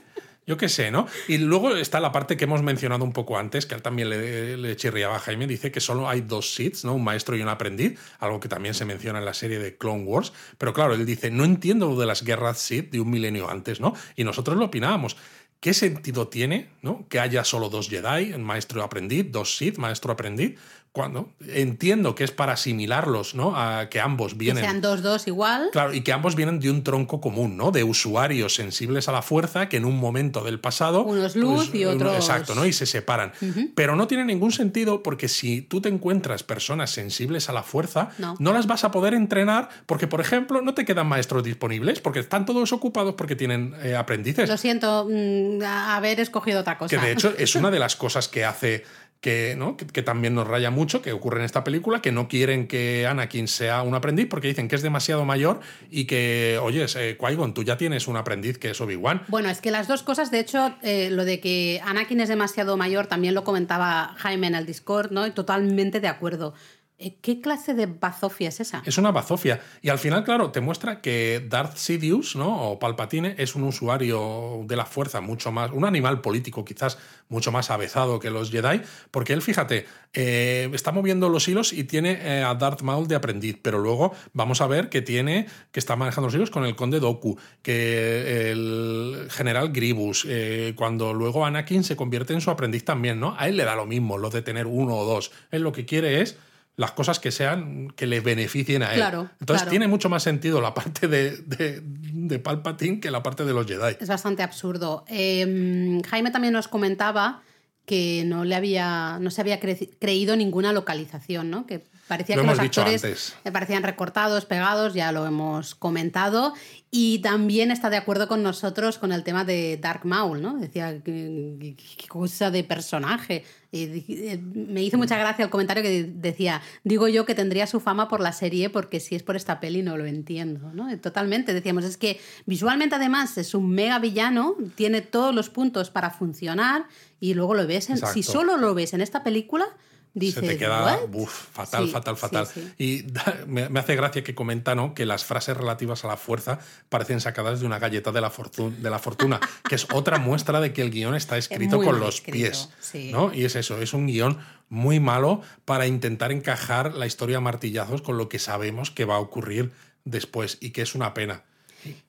Yo qué sé, ¿no? Y luego está la parte que hemos mencionado un poco antes, que él también le, le chirriaba a Jaime, dice que solo hay dos Siths, ¿no? Un maestro y un aprendiz, algo que también se menciona en la serie de Clone Wars. Pero claro, él dice, no entiendo lo de las guerras Sith de un milenio antes, ¿no? Y nosotros lo opinábamos. ¿Qué sentido tiene ¿no? que haya solo dos Jedi, maestro aprendiz, dos Sith, maestro aprendiz? Cuando entiendo que es para asimilarlos, ¿no? A que ambos Que vienen. sean dos, dos igual. Claro, y que ambos vienen de un tronco común, ¿no? De usuarios sensibles a la fuerza que en un momento del pasado. pues, Unos luz y uno- otros- Exacto, ¿no? Y se separan. Pero no tiene ningún sentido porque si tú te encuentras personas sensibles a la fuerza, No. las vas a poder entrenar porque, por ejemplo, no te quedan maestros disponibles porque están todos ocupados porque tienen eh, aprendices. Lo siento, mm, a- haber escogido otra cosa. Que de hecho es una de las cosas que hace que, ¿no? que, también nos raya mucho, que ocurre en esta película, que no quieren que Anakin sea un aprendiz porque dicen que es demasiado mayor y que, oye, eh, tú ya tienes un aprendiz que es Obi-Wan. Bueno, es que las dos cosas, de hecho, eh, lo de que Anakin es demasiado mayor, también lo comentaba Jaime en el Discord, ¿no? Y totalmente de acuerdo. Eh, ¿Qué clase de bazofia es esa? Es una bazofia. Y al final, claro, te muestra que Darth Sidious, ¿no? O Palpatine, es un usuario de la fuerza mucho más, un animal político quizás mucho más avezado que los Jedi, porque él, fíjate, eh, está moviendo los hilos y tiene eh, a Darth Maul de aprendiz, pero luego vamos a ver que tiene, que está manejando los hilos con el conde Doku, que el general Gribus, eh, cuando luego Anakin se convierte en su aprendiz también, ¿no? A él le da lo mismo lo de tener uno o dos. Él lo que quiere es las cosas que sean que le beneficien a él. Claro, Entonces claro. tiene mucho más sentido la parte de, de, de Palpatine que la parte de los Jedi. Es bastante absurdo. Eh, Jaime también nos comentaba que no le había, no se había cre- creído ninguna localización, ¿no? Que parecía Lo que los actores le parecían recortados, pegados, ya lo hemos comentado. Y también está de acuerdo con nosotros con el tema de Dark Maul, ¿no? Decía, qué, cosa de personaje. Y eh, me hizo mucha gracia el comentario que decía, digo yo que tendría su fama por la serie porque si es por esta peli no lo entiendo, ¿no? Totalmente, decíamos, es que visualmente además es un mega villano, tiene todos los puntos para funcionar y luego lo ves, en- si solo lo ves en esta película, Dices, se te queda "What?". uf, fatal, Sí, fatal, fatal. sí. Y da- me, me hace gracia que comenta ¿no? que las frases relativas a la fuerza parecen sacadas de una galleta de la, fortu- de la fortuna, que es otra muestra de que el guion está escrito con los escrito, pies. ¿no? Y es eso, es un guion muy malo para intentar encajar la historia a martillazos con lo que sabemos que va a ocurrir después y que es una pena.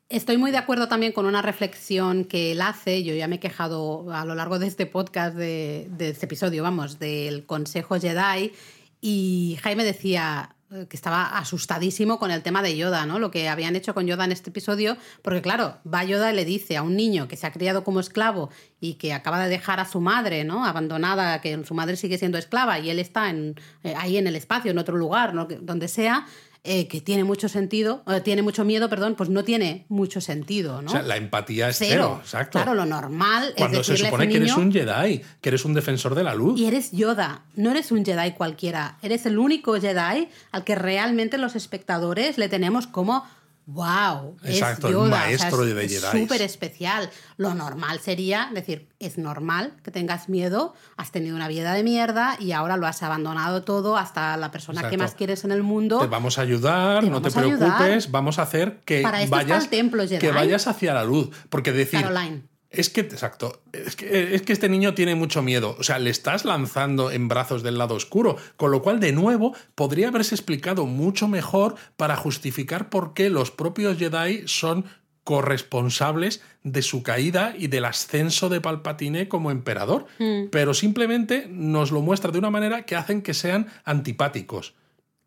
Estoy muy de acuerdo también con una reflexión que él hace. Yo ya me he quejado a lo largo de este podcast, de, este episodio, vamos, del Consejo Jedi. Y Jaime decía que estaba asustadísimo con el tema de Yoda, ¿no? Lo que habían hecho con Yoda en este episodio, porque claro, va Yoda y le dice a un niño que se ha criado como esclavo y que acaba de dejar a su madre, ¿no? Abandonada, que su madre sigue siendo esclava y él está eh, ahí en el espacio, en otro lugar, donde sea, eh, que tiene mucho sentido, eh, tiene mucho miedo, perdón, pues no tiene mucho sentido, ¿no? O sea, la empatía es cero, Cero. exacto. Claro, lo normal Cuando es se decirle a supone que eres un Jedi, que eres un defensor de la luz. y eres Yoda, no eres un Jedi cualquiera, eres el único Jedi al que realmente los espectadores le tenemos como wow, Exacto, es maestro es, de es Jedis. súper especial. Lo normal sería decir, es normal que tengas miedo, has tenido una vida de mierda y ahora lo has abandonado todo hasta la persona que más quieres en el mundo. Te vamos a ayudar, Te no te ayudar. preocupes, vamos a hacer que Para vayas templo Jedi. que vayas hacia la luz, porque decir Caroline. Es que exacto, es que, es que este niño tiene mucho miedo, o sea, le estás lanzando en brazos del lado oscuro, con lo cual de nuevo podría haberse explicado mucho mejor para justificar por qué los propios Jedi son corresponsables de su caída y del ascenso de Palpatine como emperador, Mm. pero simplemente nos lo muestra de una manera que hacen que sean antipáticos.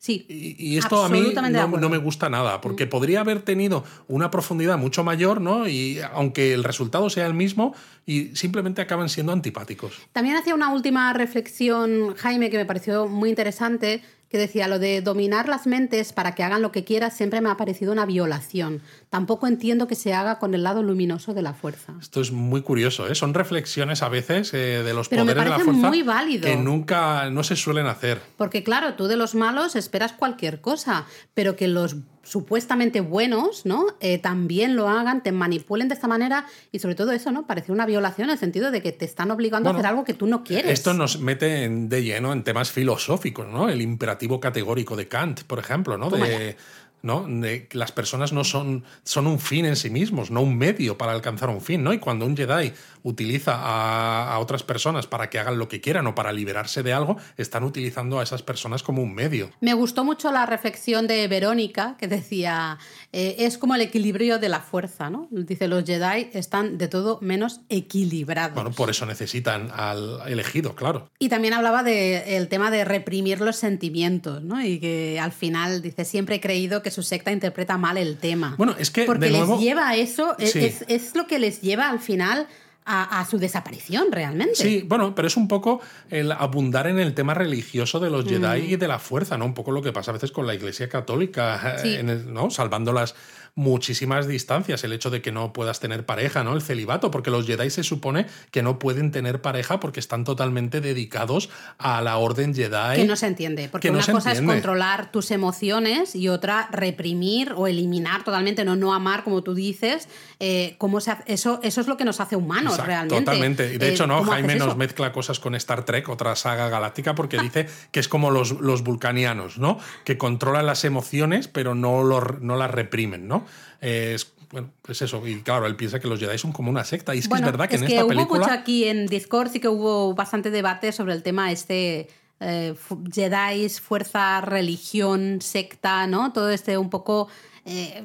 Sí, Y, y esto a mí no. Mm. me gusta nada, porque podría haber tenido una profundidad mucho mayor, ¿no? Y aunque el resultado sea el mismo, y simplemente acaban siendo antipáticos. También hacía una última reflexión, Jaime, que me pareció muy interesante, que decía lo de dominar las mentes para que hagan lo que quieras siempre me ha parecido una violación. Tampoco entiendo que se haga con el lado luminoso de la fuerza. Esto es muy curioso, ¿eh? Son reflexiones a veces eh, de los Pero me poderes de la fuerza muy válido. que nunca no se suelen hacer. Porque claro, tú de los malos esperas cualquier cosa, pero que los supuestamente buenos, ¿no? Eh, también lo hagan, te manipulen de esta manera y sobre todo eso, ¿no? Parece una violación en el sentido de que te están obligando Bueno, a hacer algo que tú no quieres. Esto nos mete en- de lleno en temas filosóficos, ¿no? El imperativo categórico de Kant, por ejemplo, ¿no? De, ¿no? las personas no son, son un fin en sí mismos, no un medio para alcanzar un fin, ¿no? Y cuando un Jedi utiliza a, a otras personas para que hagan lo que quieran o para liberarse de algo, están utilizando a esas personas como un medio. Me gustó mucho la reflexión de Verónica, que decía, eh, es como el equilibrio de la fuerza, ¿no? Dice, los Jedi están de todo menos equilibrados. Bueno, por eso necesitan al elegido, claro. Y también hablaba del tema de reprimir los sentimientos, ¿no? Y que al final, dice, siempre he creído que su secta interpreta mal el tema. Bueno, es que, Porque de nuevo- les lleva a eso, es, Sí. es- es lo que les lleva al final a, a su desaparición, realmente. Sí, bueno, pero es un poco el abundar en el tema religioso de los Mm. Jedi y de la fuerza, ¿no? Un poco lo que pasa a veces con la Iglesia Católica, Sí. en el- ¿no? Salvando las muchísimas distancias, el hecho de que no puedas tener pareja, ¿no? El celibato, porque los Jedi se supone que no pueden tener pareja porque están totalmente dedicados a la Orden Jedi. Que no se entiende, porque no una cosa entiende. es controlar tus emociones y otra reprimir o eliminar totalmente, no, no amar, como tú dices. eh, cómo se hace- eso, eso es lo que nos hace humanos, Exacto, realmente. Totalmente. Y de Eh, hecho, no, ¿cómo Jaime nos mezcla cosas con Star Trek, otra saga galáctica, porque dice que es como los, los vulcanianos, ¿no? Que controlan las emociones, pero no, lo- no las reprimen, ¿no? Eh, es, bueno, pues eso. Y claro, él piensa que los Jedi son como una secta. Y es que es verdad que es en que esta hubo película. mucho aquí en Discord, sí que hubo bastante debate sobre el tema este. Eh, Jedi, fuerza, religión, secta, ¿no? Todo este un poco. eh,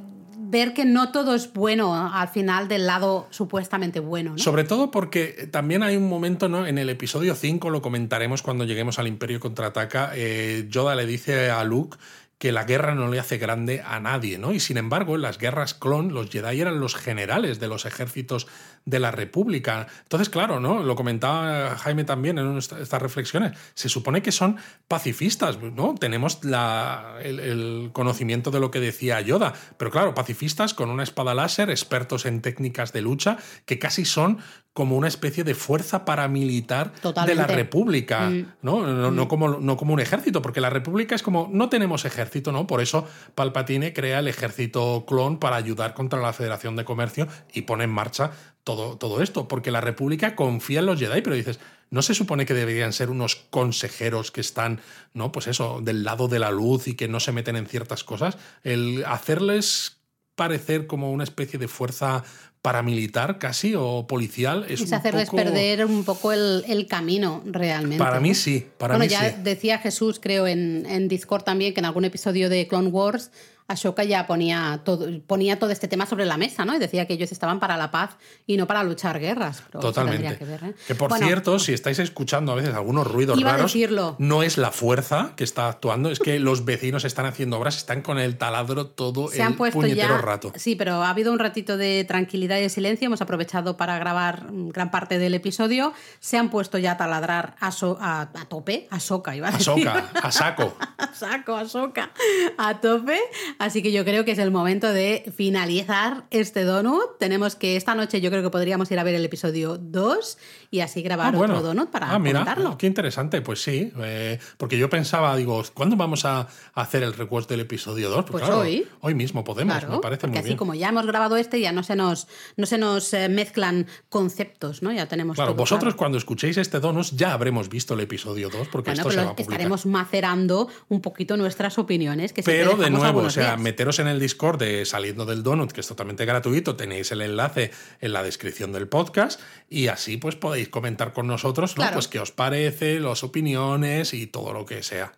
ver que no todo es bueno al final del lado supuestamente bueno, ¿no? Sobre todo porque también hay un momento, ¿no? En el episodio 5, lo comentaremos cuando lleguemos al Imperio contraataca, eh, Yoda le dice a Luke que la guerra no le hace grande a nadie, ¿no? Y sin embargo, en las guerras clon, los Jedi eran los generales de los ejércitos de la República. Entonces, claro, ¿no? Lo comentaba Jaime también en esta- estas reflexiones. Se supone que son pacifistas, ¿no? Tenemos la- el, el conocimiento de lo que decía Yoda, pero claro, pacifistas con una espada láser, expertos en técnicas de lucha, que casi son como una especie de fuerza paramilitar de la República, Mm. ¿no? No, no como, no como un ejército, porque la República es como, no tenemos ejército, ¿no? Por eso Palpatine crea el ejército clon para ayudar contra la Federación de Comercio y pone en marcha todo, todo esto, porque la República confía en los Jedi, pero dices, ¿no se supone que deberían ser unos consejeros que están, ¿no? Pues eso, del lado de la luz y que no se meten en ciertas cosas? El hacerles parecer como una especie de fuerza paramilitar casi o policial es, es hacerles perder un poco el, camino realmente. Para mí sí, para bueno, mí ya sí. decía Jesús, creo, en, en Discord también, que en algún episodio de Clone Wars Ashoka ya ponía todo, ponía todo este tema sobre la mesa, ¿no? Y decía que ellos estaban para la paz y no para luchar guerras. Totalmente. Que, ver, ¿eh? que, por cierto, si estáis escuchando a veces algunos ruidos raros, no es la fuerza que está actuando, es que los vecinos están haciendo obras, están con el taladro todo Se el han puesto puñetero ya, rato. Sí, pero ha habido un ratito de tranquilidad y de silencio. Hemos aprovechado para grabar gran parte del episodio. Se han puesto ya a taladrar a, so, a, a tope, a soca, iba a decir. A soca, a saco. a saco, a soca, a tope. Así que yo creo que es el momento de finalizar este donut. Tenemos que esta noche yo creo que podríamos ir a ver el episodio 2 y así grabar Ah, bueno. otro donut para Ah, mira, comentarlo. Qué interesante, pues sí. eh, porque yo pensaba, digo, ¿cuándo vamos a hacer el recuerdo del episodio 2? Pues hoy. Hoy mismo podemos, Claro, me parece porque muy así bien. como ya hemos grabado este, ya no se nos, no se nos eh, mezclan conceptos, ¿no? Ya tenemos Claro, todo vosotros claro. cuando escuchéis este Donos ya habremos visto el episodio 2 porque Bueno, esto se va a publicar. estaremos macerando un poquito nuestras opiniones. Que Pero de nuevo, o algunos sea, meteros en el Discord de Saliendo del Donut, que es totalmente gratuito, tenéis el enlace en la descripción del podcast y así pues podéis comentar con nosotros, ¿no? Claro. Pues qué os parece, las opiniones y todo lo que sea.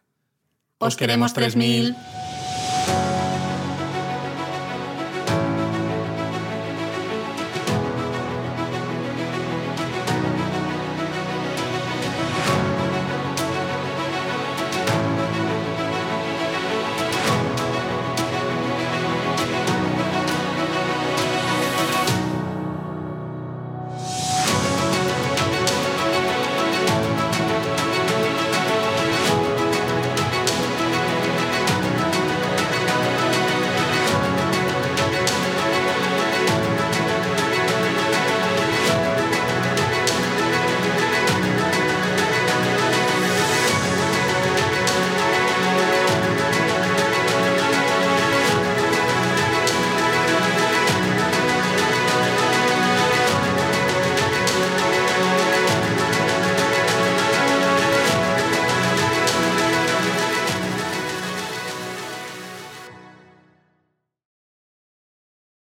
Os queremos 3000.